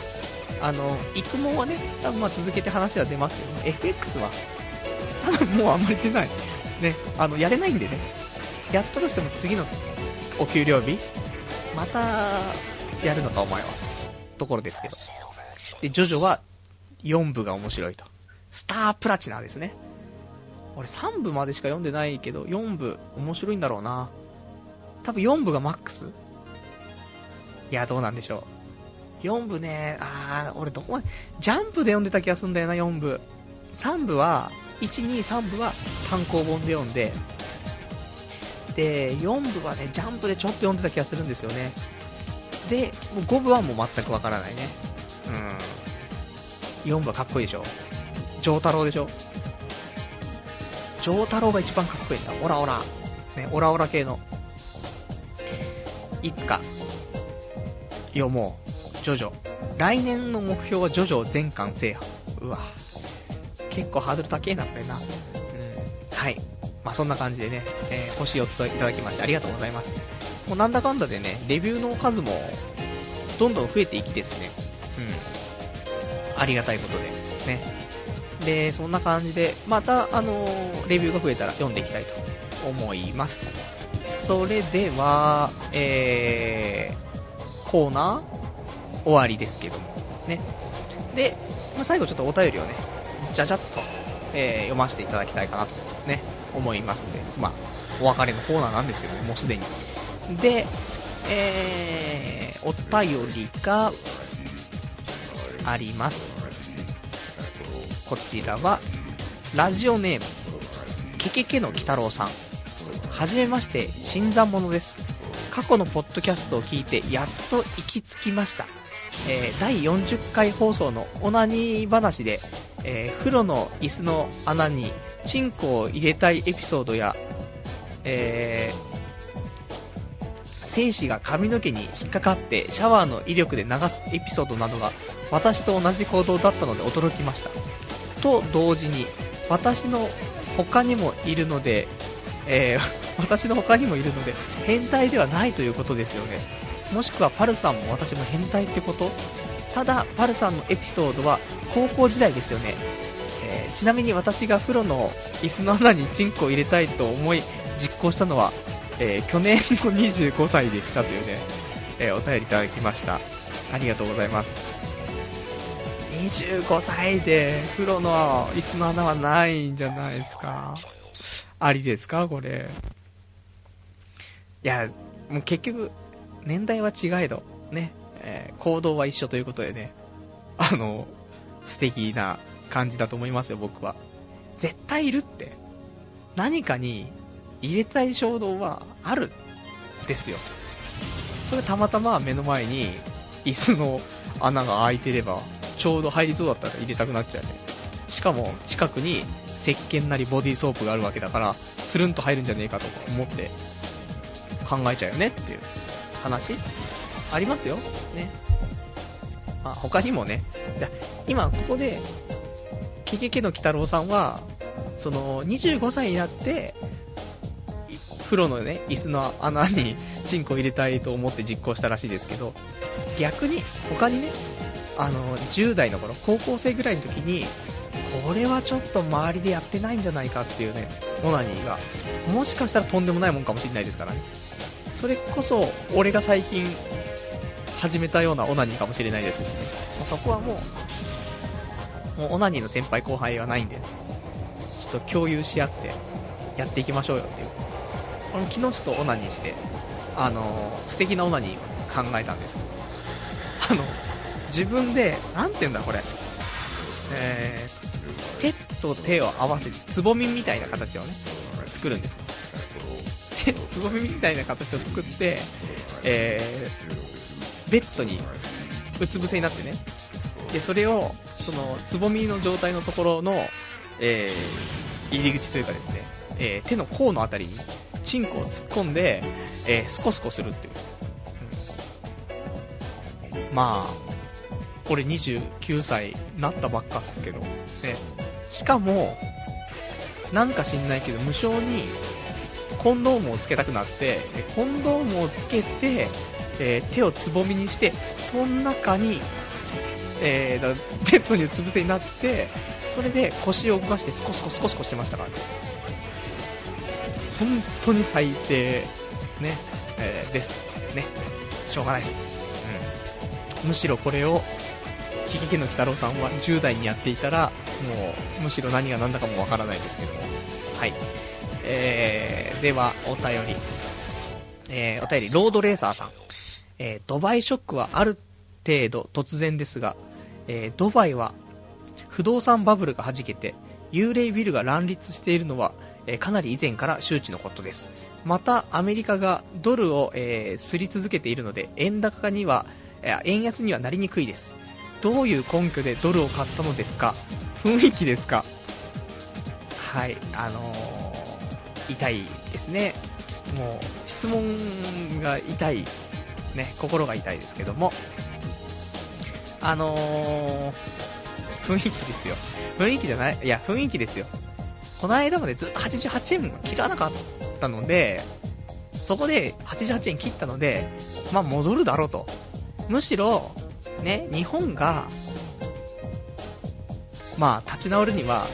あの、育毛はね、多分まあ続けて話は出ますけど、FX は、多分もうあんまり出ない。ね、あの、やれないんでね、やったとしても次のお給料日、また、やるのかお前は、ところですけど。で、ジョジョは4部が面白いと。スタープラチナですね。俺3部までしか読んでないけど、4部面白いんだろうな。多分4部がマックスいや、どうなんでしょう。4部ね、あー、俺どこまで、ジャンプで読んでた気がするんだよな、4部。3部は、1、2、3部は単行本で読んで、で、4部はね、ジャンプでちょっと読んでた気がするんですよね。で、もう5部はもう全くわからないね。うん。4部はかっこいいでしょ。丈太郎でしょ。丈太郎が一番かっこいいんだ。オラオラ。ね、オラオラ系の。いつか、読もう。ジョジョ。来年の目標はジョジョ全巻制覇。うわ。結構ハードル高えな、これな。うん。はい。まあ、そんな感じでね、えー星4ついただきましてありがとうございます。もうなんだかんだでね、レビューの数もどんどん増えていきですね。うん。ありがたいことで。ね。で、そんな感じで、また、あのーレビューが増えたら読んでいきたいと思います。それでは、えー、コーナー終わりですけども、ね。で、まあ最後ちょっとお便りをね、じゃじゃっと、えー読ませていただきたいかなとね、思いますので、まあ、お別れのコーナーなんですけどね、もうすでに。で、えー、お便りがあります。こちらは、ラジオネーム、ケケケの鬼太郎さん。はじめまして、新参者です。過去のポッドキャストを聞いて、やっと行き着きました。えー第40回放送のオナニー話で、えー風呂の椅子の穴にチンコを入れたいエピソードや、えー精子が髪の毛に引っかかってシャワーの威力で流すエピソードなどが私と同じ行動だったので驚きました。と同時に私の他にもいるので、えー 私の他にもいるので変態ではないということですよね。もしくはパルさんも私も変態ってことただ、パルさんのエピソードは高校時代ですよね。えーちなみに私が風呂の椅子の穴にチンコを入れたいと思い実行したのは、えー去年の25歳でしたというね、えお便りいただきました。ありがとうございます。25歳で風呂の椅子の穴はないんじゃないですか。ありですか？これ。いや、もう結局、年代は違えど、ね、えー行動は一緒ということでね、あの、素敵な感じだと思いますよ、僕は。絶対いるって。何かに入れたい衝動はある。ですよ。それたまたま目の前に椅子の穴が開いてれば、ちょうど入りそうだったら入れたくなっちゃうね。しかも近くに石鹸なりボディーソープがあるわけだから、スルンと入るんじゃねえかと思って考えちゃうよねっていう話ありますよ。ね。まあ、他にもね、今ここで、ケケケの鬼太郎さんは、その、25歳になって、風呂のね、椅子の穴にチンコ入れたいと思って実行したらしいですけど、逆に、他にね、あの、10代の頃、高校生ぐらいの時に、これはちょっと周りでやってないんじゃないかっていうね、オナニーが、もしかしたらとんでもないもんかもしれないですからね。それこそ、俺が最近始めたようなオナニーかもしれないですしね。そこはもう、もうオナニーの先輩後輩はないんで、ちょっと共有し合ってやっていきましょうよっていう。この昨日ちょっとオナニーして、あのー素敵なオナニーを考えたんですけど、あの、自分で、なんて言うんだこれ、えー、手と手を合わせて、つぼみみたいな形をね、作るんですよ。で、つぼみみたいな形を作って、えー、ベッドにうつ伏せになってね、で、それを、その、つぼみの状態のところの、えー、入り口というかですね、えー手の甲のあたりに、チンコを突っ込んで、えースコスコするっていう。うんまあ、俺29歳になったばっかっすけど、ね。しかも、なんか知んないけど、無償に、コンドームをつけたくなって、コンドームをつけて、えー手をつぼみにして、その中に、えーベッドにうつ伏せになって、それで腰を動かしてスコスコスコスコしてましたからね。本当に最低、ね、えーです。ね。しょうがないです。むしろこれを、キキキの鬼太郎さんは10代にやっていたら、もう、むしろ何が何だかもわからないですけども。はい。えー、では、お便り。えー、お便り、ロードレーサーさん。えー、ドバイショックはある程度突然ですが、えー、ドバイは不動産バブルが弾けて、幽霊ビルが乱立しているのは、えーかなり以前から周知のことです。また、アメリカがドルを、えー、すり続けているので、円高には、円安にはなりにくいです。どういう根拠でドルを買ったのですか？雰囲気ですか？はい、あのー痛いですね。もう、質問が痛い、ね、心が痛いですけども、あのー雰囲気ですよ。雰囲気じゃない？いや、雰囲気ですよ。この間までずっと88円も切らなかったので、そこで88円切ったので、まあ戻るだろうと。むしろ、ね、日本が、まあ、立ち直るには、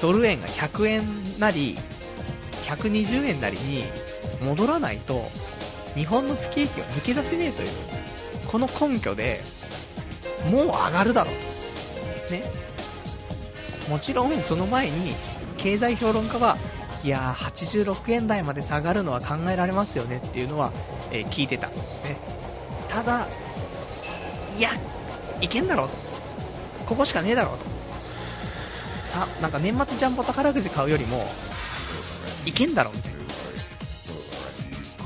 ドル円が100円なり、120円なりに戻らないと、日本の不景気は抜け出せねえという、この根拠で、もう上がるだろうと。ね。もちろん、その前に、経済評論家は、いやー、86円台まで下がるのは考えられますよねっていうのは、えー、聞いてた。ね。ただ、いや、いけんだろうと。ここしかねえだろうと。さ、なんか年末ジャンボ宝くじ買うよりも、いけんだろうみたいな。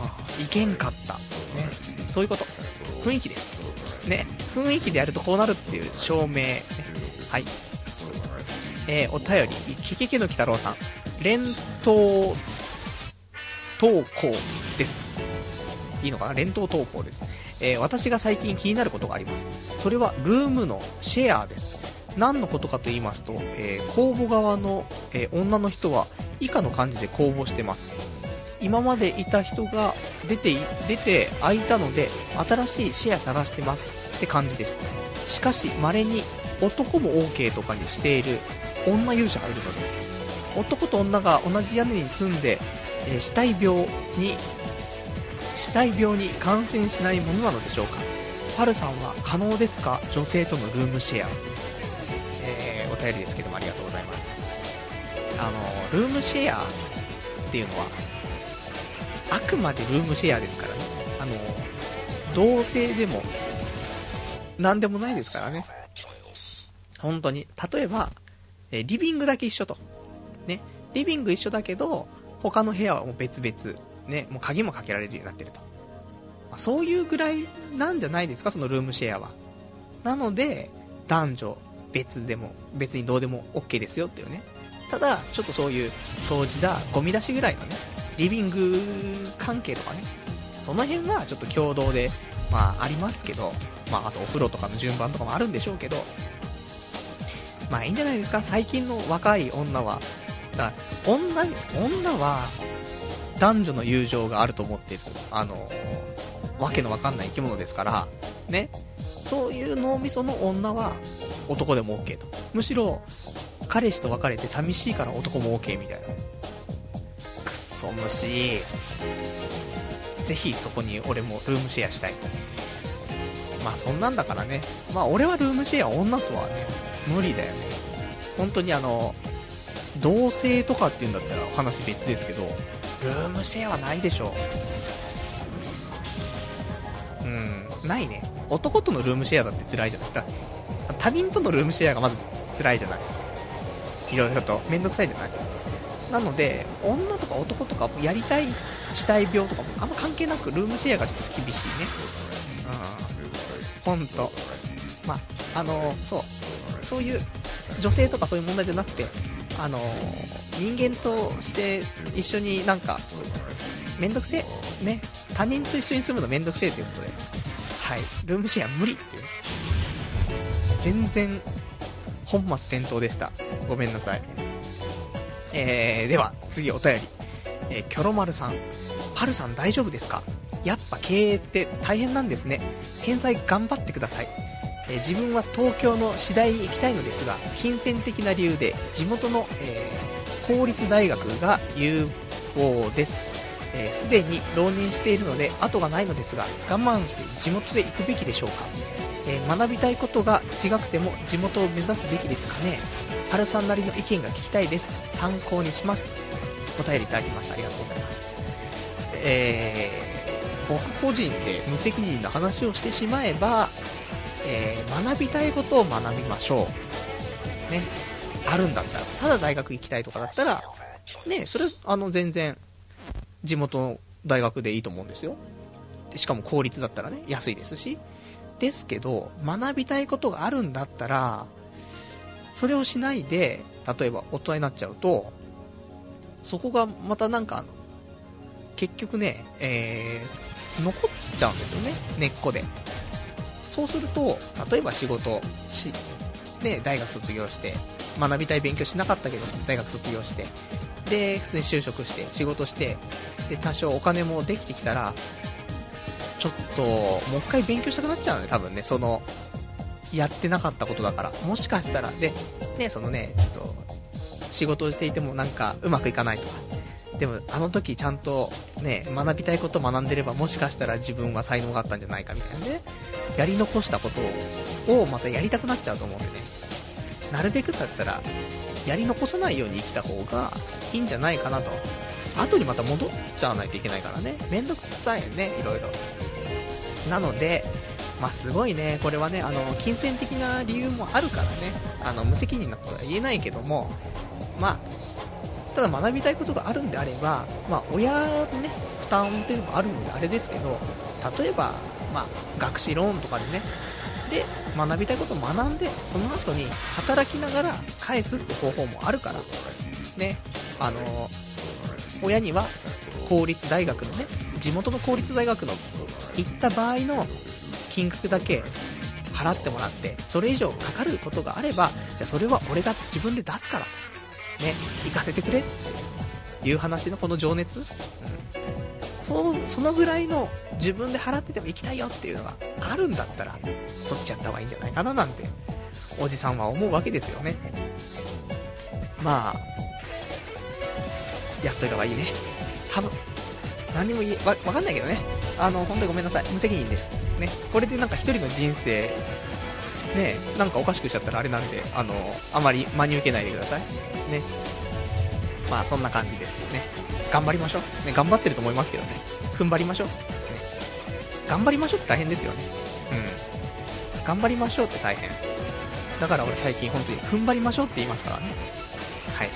ああいけんかった。ね。そういうこと。雰囲気です。ね。雰囲気でやるとこうなるっていう証明。ね、はい。えー、お便り、ケケケの鬼太郎さん。連投投稿です。いいのかな？連投投稿です。えー、私が最近気になることがあります。それはルームのシェアです。何のことかと言いますと、えー、公募側の、えー、女の人は以下の感じで公募してます。今までいた人が出て、出て空いたので、新しいシェア探してますって感じです。しかし、稀に男も OK とかにしている女勇者がいるのです。男と女が同じ屋根に住んで、えー、死体病に死体病に感染しないものなのでしょうか？パルさんは可能ですか？女性とのルームシェア、えー、お便りですけどもありがとうございます。あのルームシェアっていうのはあくまでルームシェアですからね。あの同性でも何でもないですからね。本当に。例えばリビングだけ一緒と。ね。リビング一緒だけど他の部屋はもう別々。ね、もう鍵もかけられるようになってると。まそういうぐらいなんじゃないですか、そのルームシェアは。なので、男女別でも、別にどうでも OK ですよっていうね。ただ、ちょっとそういう掃除だ、ゴミ出しぐらいのね、リビング関係とかね、その辺はちょっと共同で、まあありますけど、まああとお風呂とかの順番とかもあるんでしょうけど、まあいいんじゃないですか、最近の若い女は。だから、女、女は、男女の友情があると思ってる、あの、わけのわかんない生き物ですから、ね、そういう脳みその女は男でも OK と。むしろ、彼氏と別れて寂しいから男も OK みたいな。くっそ虫。ぜひそこに俺もルームシェアしたい。まあそんなんだからね。まあ俺はルームシェア女とはね、無理だよね。本当にあの、同性とかっていうんだったら話別ですけど、ルームシェアはないでしょう。うん、ないね。男とのルームシェアだって辛いじゃないか。他人とのルームシェアがまず辛いじゃない。いろいろとめんどくさいじゃない。なので、女とか男とかやりたい死体病とかもあんま関係なくルームシェアがちょっと厳しいね。うん。ほんと。まあ、あの、そう。そういう女性とかそういう問題じゃなくて、あの人間として一緒になんか、めんどくせえ、ね、他人と一緒に住むのめんどくせえということで、はい、ルームシェア無理っていう。全然、本末転倒でした。ごめんなさい。えー、では、次お便り。えー、キョロマルさん。パルさん大丈夫ですか？やっぱ経営って大変なんですね。返済頑張ってください。え自分は東京の次第に行きたいのですが、金銭的な理由で地元の、えー、公立大学が有望です。す、えー、で、に浪人しているので後がないのですが、我慢して地元で行くべきでしょうか、えー、学びたいことが違くても地元を目指すべきですかね春さんなりの意見が聞きたいです。参考にします。お便りいただきました。ありがとうございます。えー、僕個人で無責任な話をしてしまえば、えー、学びたいことを学びましょう。ね。あるんだったら、ただ大学行きたいとかだったら、ね、それ、あの、全然、地元の大学でいいと思うんですよ。しかも公立だったらね、安いですし。ですけど、学びたいことがあるんだったら、それをしないで、例えば大人になっちゃうと、そこがまたなんか、結局ね、えー、残っちゃうんですよね、根っこで。そうすると、例えば仕事し、ね、大学卒業して、学びたい勉強しなかったけど、大学卒業して、で、普通に就職して、仕事して、で、多少お金もできてきたら、ちょっと、もう一回勉強したくなっちゃうのね、多分ね、その、やってなかったことだから、もしかしたら、で、ね、そのね、ちょっと、仕事をしていてもなんかうまくいかないとか、でもあの時ちゃんとね、学びたいことを学んでればもしかしたら自分は才能があったんじゃないかみたいなね、やり残したことをまたやりたくなっちゃうと思うんでね、なるべくだったら、やり残さないように生きた方がいいんじゃないかなと。後にまた戻っちゃわないといけないからね、めんどくさいよね、いろいろ。なので、まあ、すごいね、これはね、あの、金銭的な理由もあるからね、あの、無責任なことは言えないけども、まあ、ただ学びたいことがあるんであれば、まあ、親のね、負担っていうのもあるんであれですけど、例えば、まあ、学資ローンとかでね、で、学びたいことを学んで、その後に働きながら返すって方法もあるから、ね、あの、親には公立大学のね、地元の公立大学の行った場合の金額だけ払ってもらって、それ以上かかることがあれば、じゃあそれは俺が自分で出すからと。ね、行かせてくれっていう話のこの情熱、うん、そそのぐらいの自分で払ってても行きたいよっていうのがあるんだったら、そっちやった方がいいんじゃないかななんて、おじさんは思うわけですよね。まあ、やっといた方がいいね。多分、何も言え、わ、わかんないけどね。あの、本当にごめんなさい。無責任です。ね。これでなんか一人の人生、ね、なんかおかしくしちゃったらあれなんで、あの、あまり真に受けないでください。ね。まあ、そんな感じですね。頑張りましょう。ね、頑張ってると思いますけどね。踏ん張りましょう。ね、頑張りましょうって大変ですよね。うん。頑張りましょうって大変。だから俺最近本当に踏ん張りましょうって言いますからね。はい。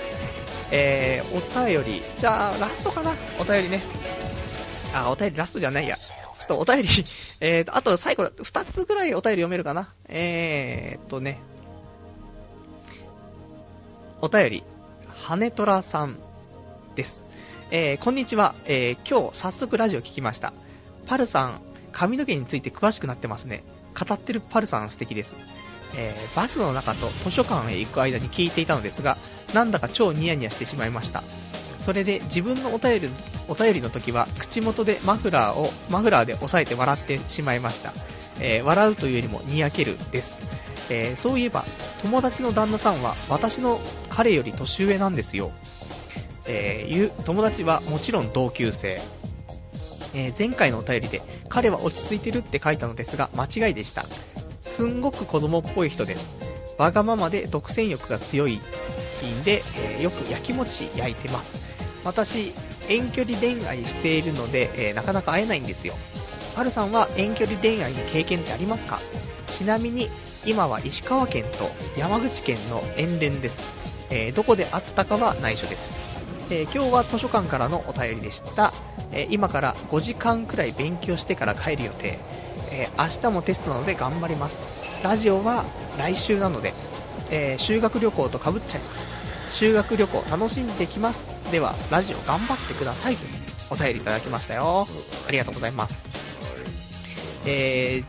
えー、お便り、じゃあ、ラストかな？お便りね。あ、お便りラストじゃないや。ちょっとお便りえーと、あと最後、2つぐらいお便り読めるかな？えーとね。お便り、羽虎さんです。えー、こんにちは。えー、今日早速ラジオ聞きました。パルさん、髪の毛について詳しくなってますね。語ってるパルさん素敵です。えー、バスの中と図書館へ行く間に聞いていたのですが、なんだか超ニヤニヤしてしまいました。それで自分のお便りお便りの時は口元でマフラーをマフラーで押さえて笑ってしまいました、えー、笑うというよりもにやけるです、えー、そういえば友達の旦那さんは私の彼より年上なんですよ、えー、友達はもちろん同級生。えー、前回のお便りで彼は落ち着いてるって書いたのですが間違いでした。すんごく子供っぽい人です。わがままで独占欲が強いんで、えー、よく焼き餅焼いてます私、遠距離恋愛しているので、えー、なかなか会えないんですよ。はるさんは遠距離恋愛の経験ってありますか？ちなみに、今は石川県と山口県の遠恋です。えー、どこで会ったかは内緒です。えー、今日は図書館からのお便りでした。え今から5時間くらい勉強してから帰る予定。え明日もテストなので頑張ります。ラジオは来週なので、え修学旅行とかぶっちゃいます。修学旅行楽しんできます。では、ラジオ頑張ってくださいとお便りいただきましたよ。ありがとうございます。え、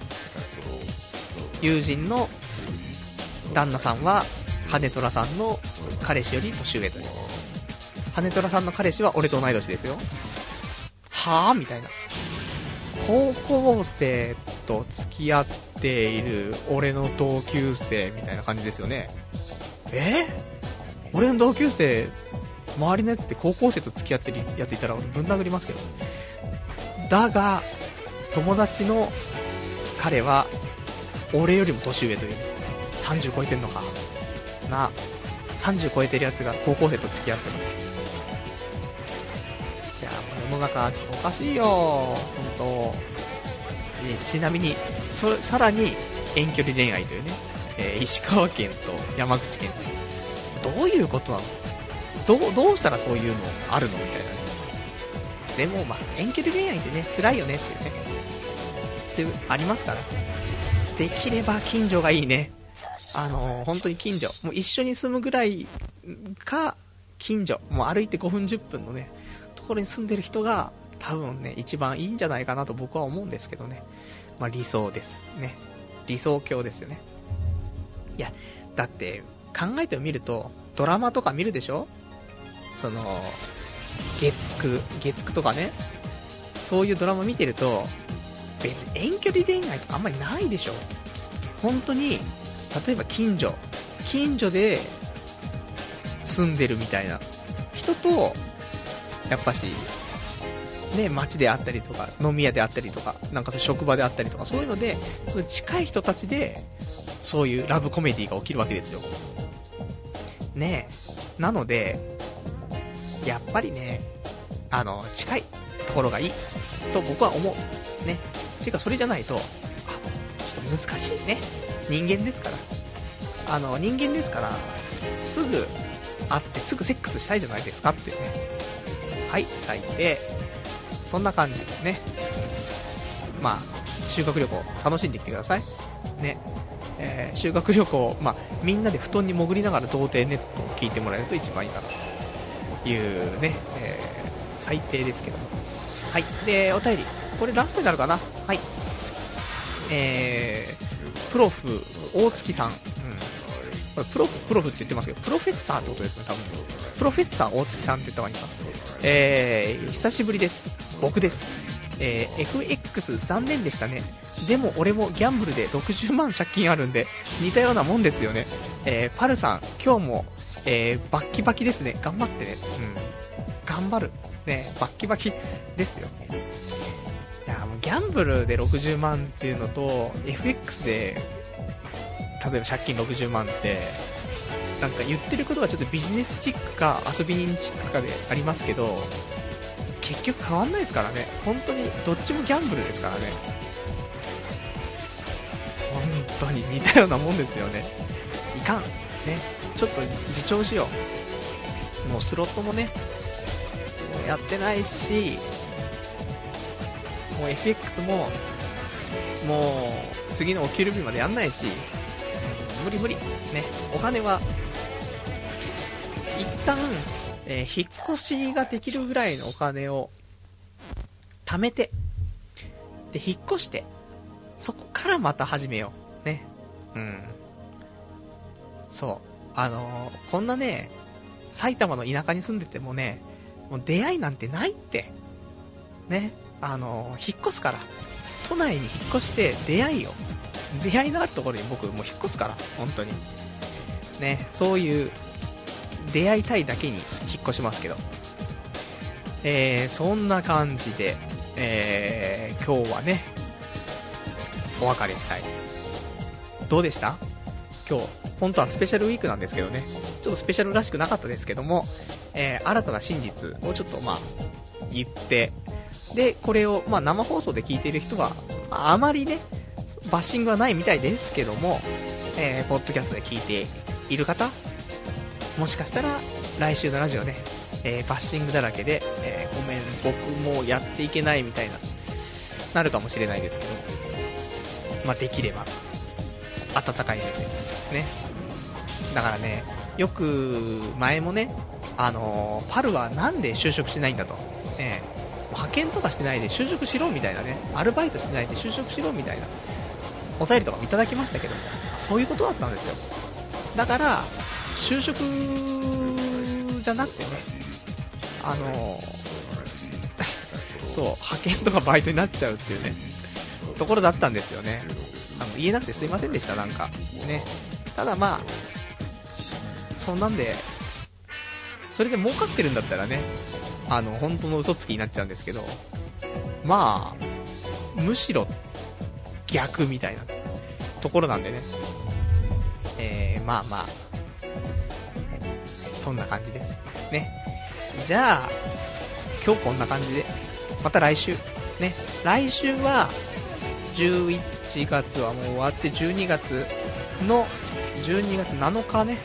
友人の旦那さんは、羽虎さんの彼氏より年上という。羽虎さんの彼氏は俺と同い年ですよ。はぁみたいな。高校生と付き合っている俺の同級生みたいな感じですよね。え？俺の同級生、周りのやつって高校生と付き合ってるやついたらぶん殴りますけど。だが、友達の彼は、俺よりも年上という。30超えてんのか。な、30超えてるやつが高校生と付き合ってる。いや、世の中ちょっとおかしいよ、ほんと。ちなみに、そさらに遠距離恋愛というね、えー、石川県と山口県という。どういうことなの？どう、どうしたらそういうのあるの？みたいなね。でも、まあ、遠距離恋愛ってね、辛いよねっていうね。って、ありますから。できれば近所がいいね。あのー、本当に近所。もう一緒に住むぐらいか、近所。もう歩いて5分10分のね、ところに住んでる人が、多分ね、一番いいんじゃないかなと僕は思うんですけどね。まあ理想ですね。理想郷ですよね。いや、だって、考えてみると、ドラマとか見るでしょ？その、月9、月9とかね、そういうドラマ見てると、別に遠距離恋愛とかあんまりないでしょ？本当に、例えば近所、近所で住んでるみたいな人と、やっぱし、ね、街であったりとか、飲み屋であったりとか、なんかそ職場であったりとか、そういうので、その近い人たちで、そういうラブコメディが起きるわけですよ。ね。なので、やっぱりね、あの、近いところがいいと僕は思う。ね。ていうか、それじゃないと、あ、ちょっと難しいね。人間ですから。あの、人間ですから、すぐ会ってすぐセックスしたいじゃないですかってね。はい、最低。そんな感じですね。まあ、修学旅行楽しんできてください。ね。えー、修学旅行、まあ、みんなで布団に潜りながら童貞ネットを聞いてもらえると一番いいかなというね、えー、最低ですけども。はい。で、お便り。これラストになるかな？はい。えー、プロフ、大月さん。うん。これプロフ、プロフって言ってますけど、プロフェッサーってことですね、多分。プロフェッサー大月さんって言った方がいいか。えー、久しぶりです。僕です。えー、FX 残念でしたね。でも俺もギャンブルで60万借金あるんで、似たようなもんですよね。えー、パルさん、今日も、えー、バッキバキですね。頑張ってね。うん。頑張る。ね、バッキバキですよ。いや、もうギャンブルで60万っていうのと、FX で、例えば借金60万って、なんか言ってることがちょっとビジネスチックか遊び人チックかでありますけど、結局変わんないですからね。本当にどっちもギャンブルですからね。本当に似たようなもんですよね。いかん。ね。ちょっと自重しよう。もうスロットもね、もうやってないし、もう FX も、もう次のお給料日までやんないし、無理無理。ね。お金は一旦、えー、引っ越しができるぐらいのお金を貯めて、で、引っ越して、そこからまた始めよう。ね。うん。そう。あのー、こんなね、埼玉の田舎に住んでてもね、もう出会いなんてないって。ね。あのー、引っ越すから。都内に引っ越して出会いよ。出会いのあるところに僕もう引っ越すから、本当に。ね、そういう出会いたいだけに引っ越しますけど。えー、そんな感じで、えー、今日はね、お別れしたい。どうでした？今日、本当はスペシャルウィークなんですけどね、ちょっとスペシャルらしくなかったですけども、えー、新たな真実をちょっとまあ、言って、で、これを、まあ、生放送で聞いている人は、あまりね、バッシングはないみたいですけども、えー、ポッドキャストで聞いている方、もしかしたら来週のラジオね、えー、バッシングだらけで、えー、ごめん、僕もやっていけないみたいな、なるかもしれないですけど、まあ、できれば、温かい目で、ね。だからね、よく、前もね、あの、パルはなんで就職しないんだと。えー、派遣とかしてないで就職しろみたいなね、アルバイトしてないで就職しろみたいな、お便りとかもいただきましたけども、そういうことだったんですよ。だから、就職じゃなくてね、あの そう、派遣とかバイトになっちゃうっていうね、ところだったんですよね。あの言えなくてすいませんでした、なんか。ね。ただまあ、そんなんで、それで儲かってるんだったらね、あの、本当の嘘つきになっちゃうんですけど、まあ、むしろ逆みたいなところなんでね。えー、まあまあ、そんな感じです。ね。じゃあ、今日こんな感じで、また来週。ね。来週は、11月はもう終わって、12月の、12月7日ね、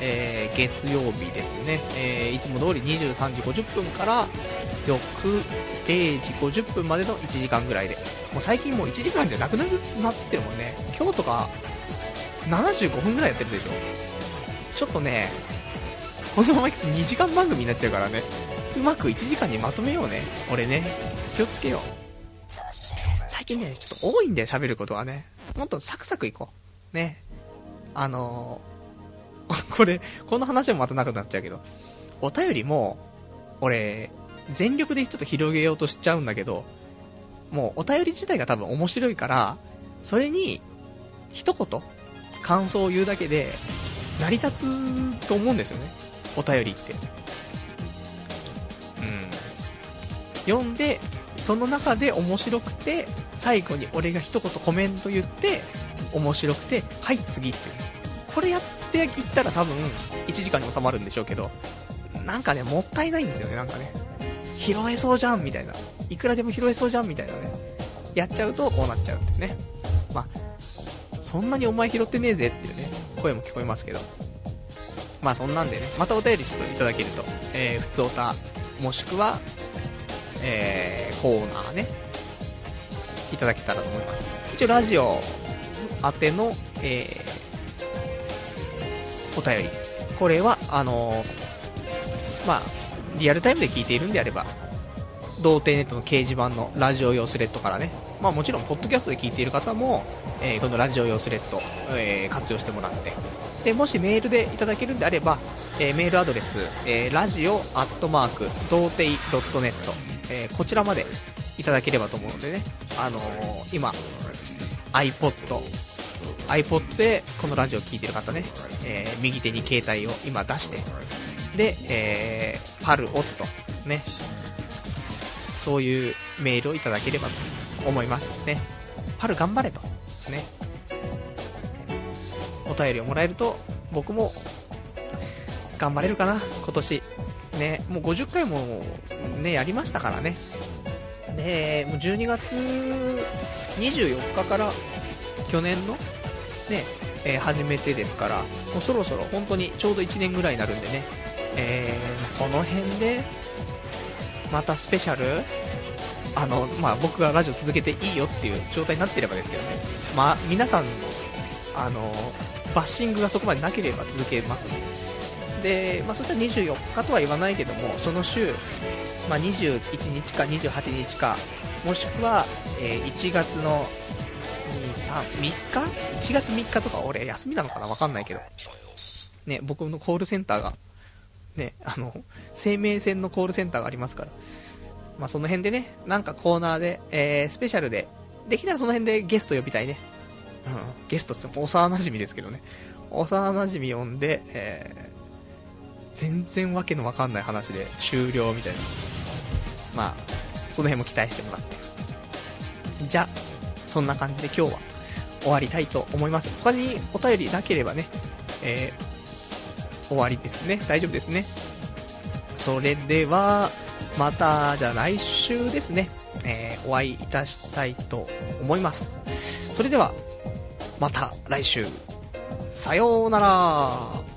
えー、月曜日ですね、えー、いつも通り23時50分から翌0時50分までの1時間ぐらいで、もう最近もう1時間じゃなくなってるもんね、今日とか75分ぐらいやってるでしょ。ちょっとね、このままいくと2時間番組になっちゃうからね、うまく1時間にまとめようね。俺ね、気をつけよう。最近ね、ちょっと多いんだよ、喋ることはね。もっとサクサクいこう。ね。あのー、これ、この話もまたなくなっちゃうけど、お便りも、俺、全力でちょっと広げようとしちゃうんだけど、もうお便り自体が多分面白いから、それに、一言、感想を言うだけで、成り立つと思うんですよね。お便りって。うん。読んで、その中で面白くて、最後に俺が一言コメント言って、面白くて、はい、次っていう。これやっていったら多分、1時間に収まるんでしょうけど、なんかね、もったいないんですよね、なんかね。拾えそうじゃん、みたいな。いくらでも拾えそうじゃん、みたいなね。やっちゃうと、こうなっちゃうっていうね。まあ、そんなにお前拾ってねえぜっていうね、声も聞こえますけど。まあそんなんでね、またお便りちょっといただけると、えー、普通おた、もしくは、えー、コーナーね、いただけたらと思います。一応ラジオ宛ての、えー、お便り。これは、あのー、まあ、リアルタイムで聞いているんであれば、童貞ネットの掲示板のラジオ用スレッドからね、まあもちろん、ポッドキャストで聞いている方も、えー、このラジオ用スレッド、えー、活用してもらって、で、もしメールでいただけるんであれば、えー、メールアドレス、えー、ラジオアットマーク、童貞 .net、えー、こちらまでいただければと思うのでね、あのー、今、iPod、iPod でこのラジオを聴いてる方ね、えー、右手に携帯を今出して、で、えー、パル、オツと、ね、そういうメールをいただければと思いますね。パル頑張れと。ね。お便りをもらえると、僕も頑張れるかな、今年。ね、もう50回もね、やりましたからね。で、もう12月24日から去年の？ね、えー、初めてですから、もうそろそろ本当にちょうど1年ぐらいになるんでね、えー、この辺でまたスペシャル？あの、まあ、僕がラジオ続けていいよっていう状態になってればですけどね、まあ、皆さんの、あの、バッシングがそこまでなければ続けますので。で、まあ、そしたら24日とは言わないけども、その週、まあ、21日か28日か、もしくは、えー、1月の2、3、3日 ?1 月3日とか俺休みなのかな？わかんないけど。ね、僕のコールセンターがね、あの、生命線のコールセンターがありますから、まあ、その辺でね、なんかコーナーで、えー、スペシャルで、できたらその辺でゲスト呼びたいね。うん、ゲストって幼馴染ですけどね。幼馴染呼んで、えー、全然わけのわかんない話で終了みたいな。まあ、その辺も期待してもらって。じゃあ、そんな感じで今日は終わりたいと思います。他にお便りなければね、えー、終わりですね。大丈夫ですね。それでは、また、じゃあ来週ですね、えー、お会いいたしたいと思います。それでは、また来週。さようなら。